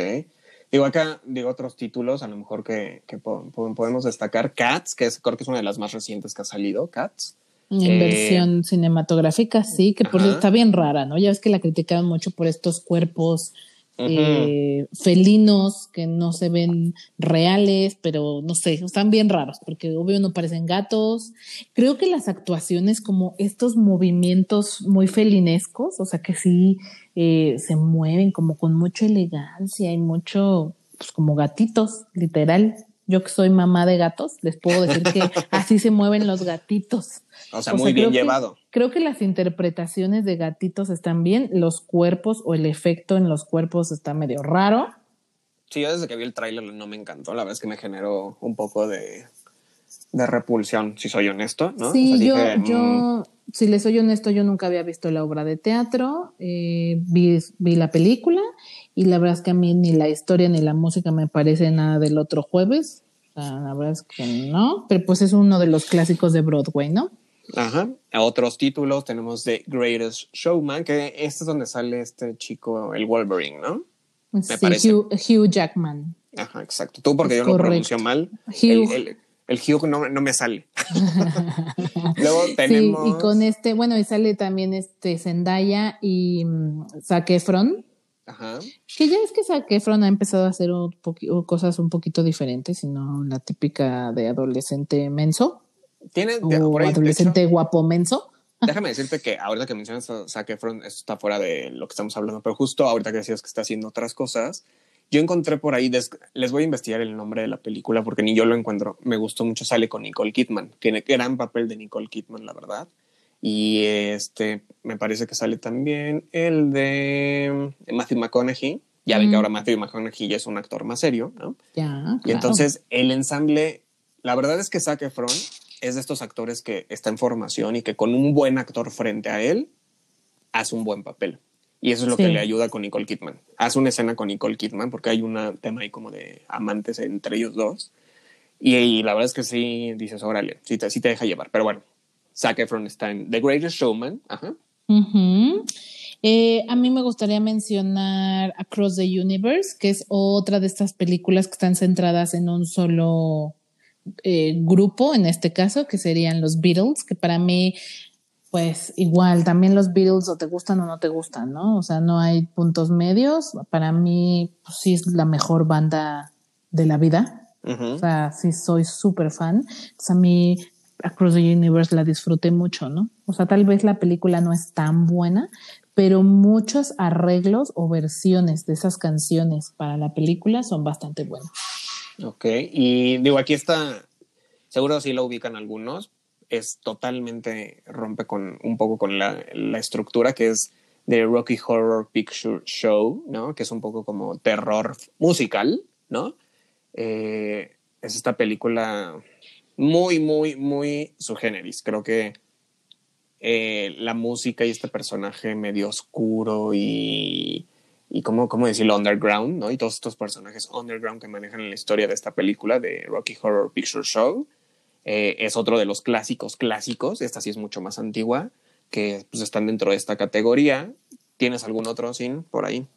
S2: Digo, acá digo otros títulos, a lo mejor que, podemos destacar. Cats, que es, creo que es una de las más recientes que ha salido, Cats.
S1: En eh, versión cinematográfica, sí, que por está bien rara, ¿no? Ya ves que la criticaban mucho por estos cuerpos eh, felinos que no se ven reales, pero no sé, están bien raros, porque obvio no parecen gatos. Creo que las actuaciones, como estos movimientos muy felinescos, o sea que sí eh, se mueven como con mucha elegancia y mucho, pues como gatitos, literal. Yo que soy mamá de gatos, les puedo decir que así se mueven los gatitos.
S2: O sea, muy bien llevado.
S1: creo que las interpretaciones de gatitos están bien, los cuerpos o el efecto en los cuerpos está medio raro.
S2: Sí, yo desde que vi el tráiler no me encantó, la verdad es que me generó un poco de, de repulsión, si soy honesto, ¿no?
S1: Sí, yo, yo, mm". si le soy honesto, yo nunca había visto la obra de teatro, eh, vi, vi la película y la verdad es que a mí ni la historia ni la música me parece nada del otro jueves. la verdad es que no, pero pues es uno de los clásicos de Broadway, ¿no?
S2: Ajá. A otros títulos tenemos The Greatest Showman, que este es donde sale este chico, el Wolverine, ¿no?
S1: sí, Hugh, Jackman.
S2: Ajá, exacto. Tú, porque yo lo pronuncio mal. El, el, Hugh no, no, me sale. Luego tenemos.
S1: Sí, y con este, bueno, y sale también este Zendaya y um, Zac Efron. Ajá. Que ya es que Zac Efron ha empezado a hacer cosas un poquito diferentes, sino la típica de adolescente menso.
S2: Tiene
S1: o adolescente guapo menso.
S2: Déjame decirte que ahorita que mencionas a Zac Efron, esto está fuera de lo que estamos hablando, pero justo ahorita que decías que está haciendo otras cosas, yo encontré por ahí, les voy a investigar el nombre de la película porque ni yo lo encuentro. Me gustó mucho, sale con Nicole Kidman. Tiene gran papel de Nicole Kidman, la verdad. Y este, me parece que sale también el de Matthew McConaughey. Ya ven que mm. ahora Matthew McConaughey ya es un actor más serio, ¿no?
S1: Ya.
S2: Y entonces el ensamble, la verdad es que Zac Efron es de estos actores que está en formación y que con un buen actor frente a él hace un buen papel. Y eso es lo que le ayuda con Nicole Kidman. Hace una escena con Nicole Kidman porque hay un tema ahí como de amantes entre ellos dos. Y, y la verdad es que sí dices, órale, sí te, sí te deja llevar. Pero bueno, Zac Efron está en The Greatest Showman. Ajá.
S1: Eh, a mí me gustaría mencionar Across the Universe, que es otra de estas películas que están centradas en un solo eh, grupo, en este caso, que serían los Beatles, que para mí, pues igual, también los Beatles o te gustan o no te gustan, ¿no? O sea, no hay puntos medios. Para mí, pues, sí es la mejor banda de la vida.
S2: Ujú.
S1: O sea, sí soy súper fan. Entonces, a mí Across the Universe la disfruté mucho, ¿no? O sea, tal vez la película no es tan buena, pero muchos arreglos o versiones de esas canciones para la película son bastante buenas.
S2: Ok, y digo, aquí está, seguro sí lo ubican algunos, es totalmente, rompe con un poco con la, la estructura que es de Rocky Horror Picture Show, ¿no? Que es un poco como terror musical, ¿no? Eh, es esta película muy, muy, muy su generis. Creo que eh, la música y este personaje medio oscuro y, y cómo, cómo decirlo, underground, ¿no? Y todos estos personajes underground que manejan en la historia de esta película de Rocky Horror Picture Show. eh, es otro de los clásicos clásicos. Esta sí es mucho más antigua, que pues, están dentro de esta categoría. ¿Tienes algún otro sin por ahí?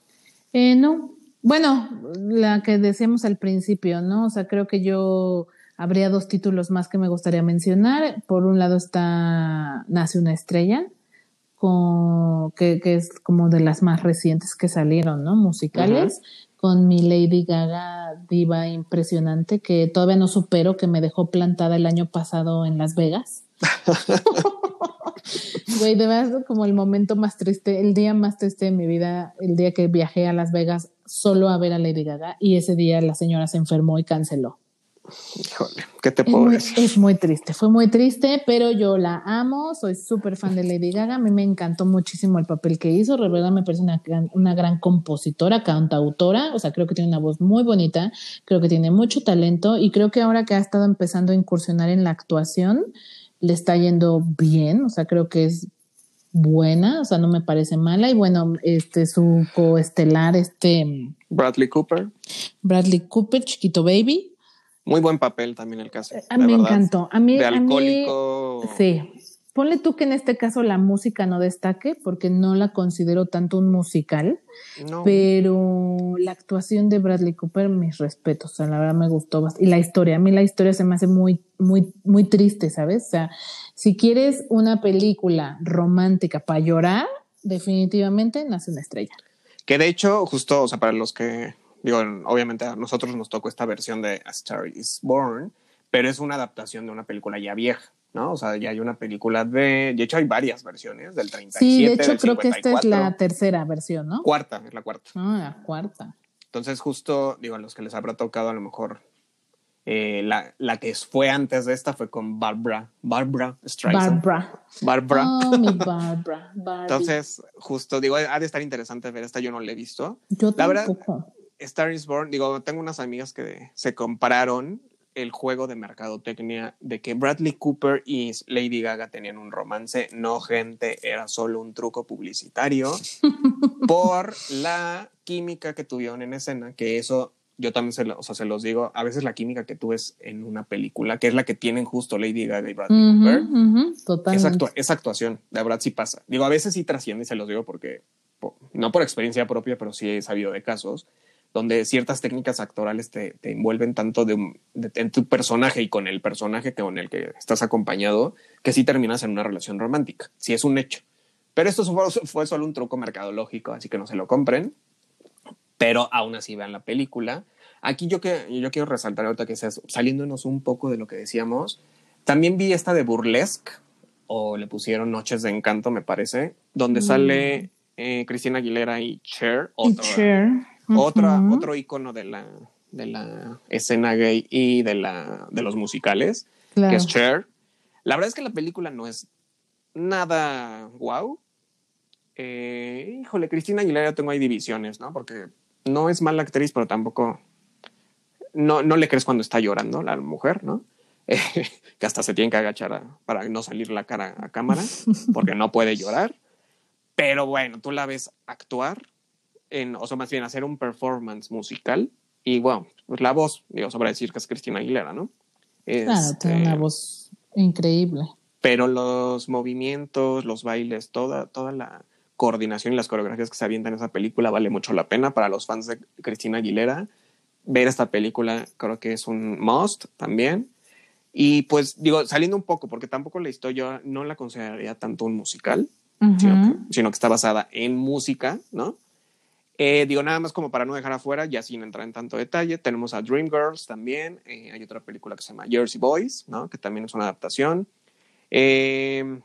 S1: Eh, no, bueno, la que decíamos al principio, ¿no? O sea, creo que yo habría dos títulos más que me gustaría mencionar. Por un lado está Nace una estrella, con, que, que es como de las más recientes que salieron, ¿no? Musicales, con mi Lady Gaga diva impresionante, que todavía no supero, que me dejó plantada el año pasado en Las Vegas. Güey, de verdad, como el momento más triste, el día más triste de mi vida, el día que viajé a Las Vegas solo a ver a Lady Gaga y ese día la señora se enfermó y canceló.
S2: Híjole, ¿qué te
S1: Es
S2: puedo
S1: muy,
S2: decir?
S1: es muy triste, fue muy triste, pero yo la amo, soy súper fan de Lady Gaga, a mí me encantó muchísimo el papel que hizo, verdad me parece una gran, una gran compositora, cantautora, o sea, creo que tiene una voz muy bonita, creo que tiene mucho talento y creo que ahora que ha estado empezando a incursionar en la actuación, le está yendo bien, o sea, creo que es buena, o sea, no me parece mala y bueno, este su coestelar, este
S2: Bradley Cooper.
S1: Bradley Cooper, chiquito baby,
S2: Muy buen papel también el caso.
S1: a
S2: de
S1: mí me
S2: verdad.
S1: encantó, a mí,
S2: De
S1: a mí-
S2: alcohólico.
S1: Sí. Ponle tú que en este caso la música no destaque porque no la considero tanto un musical,
S2: No.
S1: pero la actuación de Bradley Cooper, mis respetos, o sea, la verdad me gustó bastante. Y la historia, a mí la historia se me hace muy, muy, muy triste, ¿sabes? O sea, si quieres una película romántica para llorar, definitivamente nace una estrella.
S2: Que de hecho, justo, o sea, para los que, digo, obviamente a nosotros nos tocó esta versión de A Star is Born, pero es una adaptación de una película ya vieja, ¿no? O sea, ya hay una película de, de hecho hay varias versiones, del 37,
S1: Sí, de hecho
S2: del
S1: creo que esta es
S2: 54.
S1: la tercera versión, ¿no?
S2: Cuarta, es la cuarta.
S1: Ah, la cuarta.
S2: Entonces, justo, digo, a los que les habrá tocado a lo mejor eh, la, la que fue antes de esta fue con Barbara, Barbara Streisand.
S1: Barbara.
S2: Barbara.
S1: Oh, mi Barbara. Barbie.
S2: Entonces, justo, digo, ha de estar interesante ver esta, yo no la he visto.
S1: yo
S2: la verdad-
S1: tampoco.
S2: Star is Born, digo, tengo unas amigas que se compararon el juego de mercadotecnia de que Bradley Cooper y Lady Gaga tenían un romance. No, gente, era solo un truco publicitario por la química que tuvieron en escena, que eso yo también se, lo- o sea, se los digo, a veces la química que tú ves en una película, que es la que tienen justo Lady Gaga y Bradley Cooper,
S1: ujú,
S2: esa,
S1: totalmente.
S2: actua- esa actuación, de verdad sí pasa. Digo, a veces sí trasciende y se los digo porque, po- no por experiencia propia, pero sí he sabido de casos donde ciertas técnicas actorales te, te envuelven tanto de, de- en tu personaje y con el personaje que, con el que estás acompañado, que sí terminas en una relación romántica. Sí es un hecho. Pero esto fue, fue solo un truco mercadológico, así que no se lo compren. Pero aún así vean la película. Aquí yo, que, yo quiero resaltar ahorita que seas saliéndonos un poco de lo que decíamos. También vi esta de Burlesque, o le pusieron Noches de Encanto, me parece, donde
S1: Mm.
S2: sale eh, Cristina Aguilera y Cher,
S1: Y
S2: otra- otro icono de la, de la escena gay y de, la, de los musicales,
S1: Claro.
S2: que es Cher. La verdad es que la película no es nada guau. Eh, híjole, Cristina Aguilera tengo ahí divisiones, ¿no? Porque no es mala actriz, pero tampoco no, no le crees cuando está llorando la mujer, ¿no? Eh, que hasta se tiene que agachar a- para no salir la cara a cámara, porque no puede llorar. Pero bueno, tú la ves actuar, en, o sea, más bien hacer un performance musical. Y bueno, pues la voz, digo, sobre decir que es Cristina Aguilera, ¿no?
S1: Claro, tiene una
S2: Este,
S1: voz increíble.
S2: pero los movimientos, los bailes, toda, toda la coordinación y las coreografías que se avientan en esa película vale mucho la pena para los fans de Cristina Aguilera. Ver esta película creo que es un must también. Y pues digo, saliendo un poco, porque tampoco la historia no la consideraría tanto un musical, sino, que, sino que está basada en música, ¿no? Eh, digo, nada más como para no dejar afuera, ya sin entrar en tanto detalle, tenemos a Dreamgirls también, eh, hay otra película que se llama Jersey Boys, ¿no? Que también es una adaptación. Eh,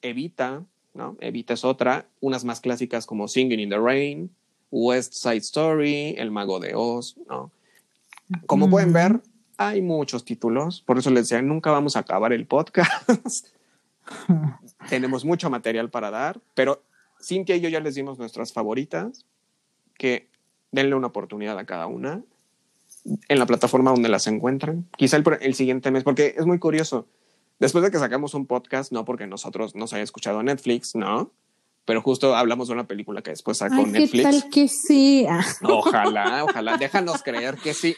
S2: Evita, ¿no? Evita es otra, unas más clásicas como Singing in the Rain, West Side Story, El Mago de Oz, ¿no? Como pueden ver, hay muchos títulos, por eso les decía, nunca vamos a acabar el podcast. Tenemos mucho material para dar, pero Cintia y yo ya les dimos nuestras favoritas, que denle una oportunidad a cada una en la plataforma donde las encuentran. Quizá el, el siguiente mes, porque es muy curioso. Después de que sacamos un podcast, no porque nosotros nos haya escuchado Netflix, no, pero justo hablamos de una película que después sacó
S1: Ay, ¿qué
S2: Netflix.
S1: tal que sí?
S2: Ojalá, ojalá, déjanos creer que sí.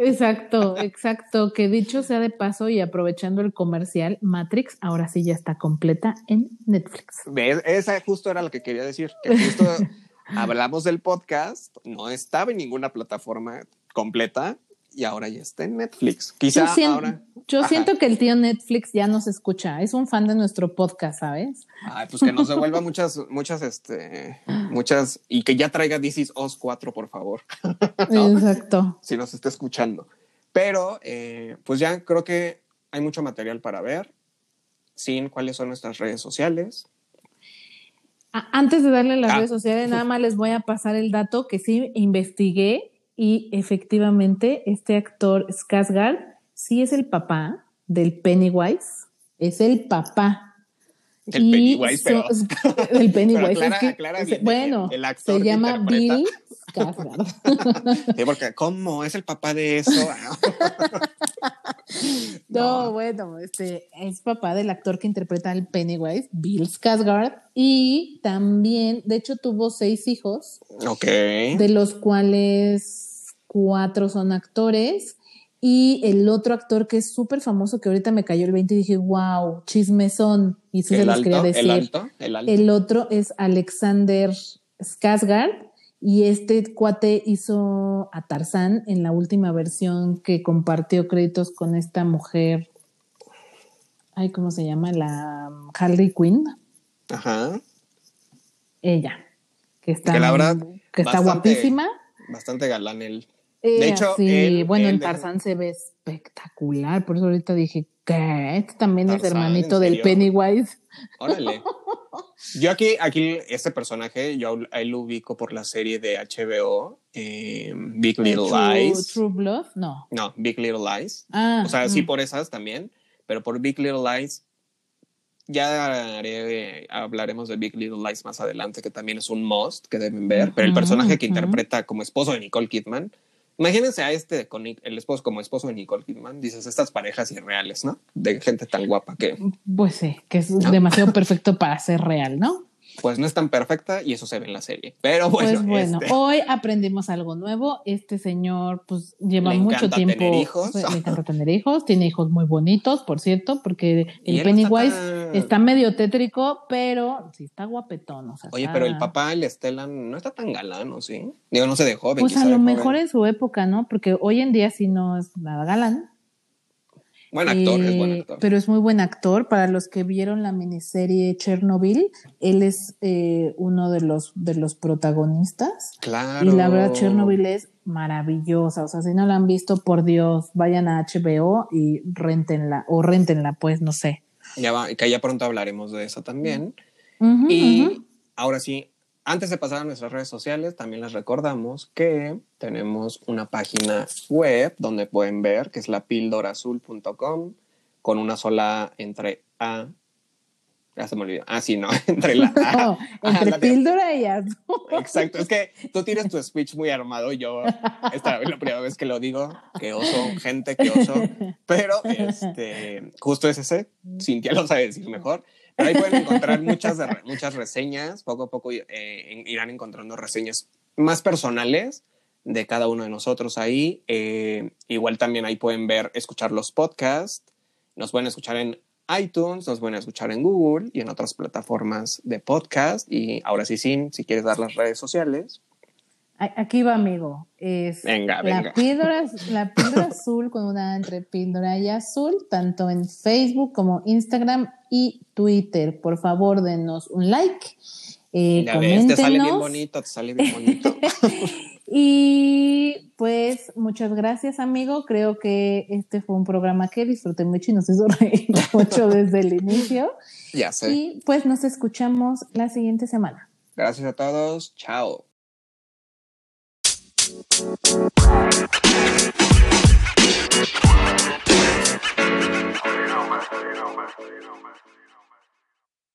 S1: exacto, exacto. Que dicho sea de paso y aprovechando el comercial, Matrix ahora sí ya está completa en Netflix.
S2: ¿Ves? Esa justo era lo que quería decir. Que justo hablamos del podcast, no estaba en ninguna plataforma completa y ahora ya está en Netflix. Quizá
S1: Yo, sien-
S2: ahora.
S1: yo
S2: Ajá.
S1: siento que el tío Netflix ya nos escucha, es un fan de nuestro podcast, ¿sabes?
S2: Ay, pues que nos devuelva muchas, muchas, este, muchas, y que ya traiga This is Us 4, por favor, No.
S1: Exacto.
S2: si nos está escuchando. Pero, eh, pues ya creo que hay mucho material para ver. Sin cuáles son nuestras redes sociales.
S1: Antes de darle las
S2: Ah.
S1: redes sociales, nada más les voy a pasar el dato que sí investigué y efectivamente este actor Skarsgård sí es el papá del Pennywise, es el papá.
S2: Del
S1: Y
S2: Pennywise, pero.
S1: so- Pennywise.
S2: Pero aclara-
S1: es que-
S2: aclara
S1: es-
S2: bien el-
S1: bueno,
S2: el actor
S1: se llama
S2: interpreta.
S1: Bill Skarsgård.
S2: Sí, porque, ¿cómo? ¿Es el papá de eso?
S1: No, bueno, este es papá del actor que interpreta al Pennywise, Bill Skarsgård, y también, de hecho, tuvo seis hijos,
S2: ok.
S1: de los cuales cuatro son actores, y el otro actor que es súper famoso, que ahorita me cayó el 20 y dije, wow, chismezón, y eso se los
S2: alto,
S1: quería decir.
S2: el alto, el alto.
S1: El otro es Alexander Skarsgård y este cuate hizo a Tarzán en la última versión que compartió créditos con esta mujer. Ay, ¿cómo se llama? La Harley Quinn.
S2: Ajá.
S1: Ella. Que está,
S2: Que la verdad,
S1: que está
S2: bastante-
S1: guapísima.
S2: Bastante galán él.
S1: Ella,
S2: hecho,
S1: sí,
S2: él-
S1: bueno,
S2: él
S1: en
S2: de-
S1: Tarzán se ve espectacular. Por eso ahorita dije, ¿qué? Este también es hermanito
S2: ¿en
S1: del? Pennywise.
S2: Órale. Yo aquí, aquí, este personaje, yo a él lo ubico por la serie de HBO, eh, Big Little
S1: True,
S2: Lies.
S1: True Blood, no.
S2: No, Big Little Lies.
S1: Ah,
S2: O sea, sí
S1: mm.
S2: por esas también, pero por Big Little Lies ya haré- hablaremos de Big Little Lies más adelante, que también es un must que deben ver, pero el
S1: Ujú,
S2: personaje que
S1: ujú.
S2: interpreta como esposo de Nicole Kidman, imagínense a este, con el esposo como esposo de Nicole Kidman, dices, estas parejas irreales, ¿no? De gente tan guapa que
S1: Pues sí, que es
S2: ¿No?
S1: demasiado perfecto para ser real, ¿no?
S2: Pues no es tan perfecta y eso se ve en la serie. Pero bueno,
S1: pues bueno,
S2: este,
S1: hoy aprendimos algo nuevo. Este señor, pues, lleva
S2: Le
S1: mucho
S2: encanta
S1: tiempo.
S2: tener hijos.
S1: Le encanta tener hijos. Tiene hijos muy bonitos, por cierto, porque el
S2: está
S1: Pennywise
S2: tan-
S1: está, medio tétrico, pero sí está guapetón. O sea,
S2: Oye,
S1: está-
S2: pero el papá, el Stellan, no está tan galán, ¿o sí? Digo, no se de joven.
S1: Pues a lo
S2: joven.
S1: mejor en su época, ¿no? Porque hoy en día sí no es nada galán.
S2: Buen actor, es buen
S1: Eh,
S2: actor.
S1: Pero es muy buen actor. Para los que vieron la miniserie Chernobyl, él es eh, uno de los, de los protagonistas.
S2: Claro.
S1: Y la verdad, Chernobyl es maravillosa. O sea, si no la han visto, por Dios, vayan a HBO y rentenla. O rentenla, pues, no sé.
S2: Ya va, que ya pronto hablaremos de eso también. Y ahora sí, antes de pasar a nuestras redes sociales, también les recordamos que tenemos una página web donde pueden ver, que es la píldorazul.com, con una sola entre A. Ya se me olvidó. Ah, sí, no, entre la A.
S1: No, entre
S2: la de-
S1: píldora y azul.
S2: Exacto, es que tú tienes tu speech muy armado y yo, esta es la primera vez que lo digo, que oso, gente, que oso, pero este, justo es ese, Cintia lo sabe decir mejor, ahí pueden encontrar muchas, muchas reseñas. Poco a poco eh, irán encontrando reseñas más personales de cada uno de nosotros ahí. Eh, igual también ahí pueden ver, escuchar los podcasts. Nos pueden escuchar en iTunes, nos pueden escuchar en Google y en otras plataformas de podcast. Y ahora sí, sin, si quieres dar las redes sociales.
S1: Aquí va, amigo. Es
S2: venga,
S1: la Píldora, la píldora azul con una entre píldora y azul, tanto en Facebook como Instagram y Twitter. Por favor, denos un like. Eh,
S2: te sale bien bonito, te sale bien bonito.
S1: y pues muchas gracias, amigo. Creo que este fue un programa que disfruté mucho y nos hizo reír mucho desde el inicio.
S2: Ya sé.
S1: Y pues nos escuchamos la siguiente semana.
S2: Gracias a todos. Chao. You know, man. You. You know, man.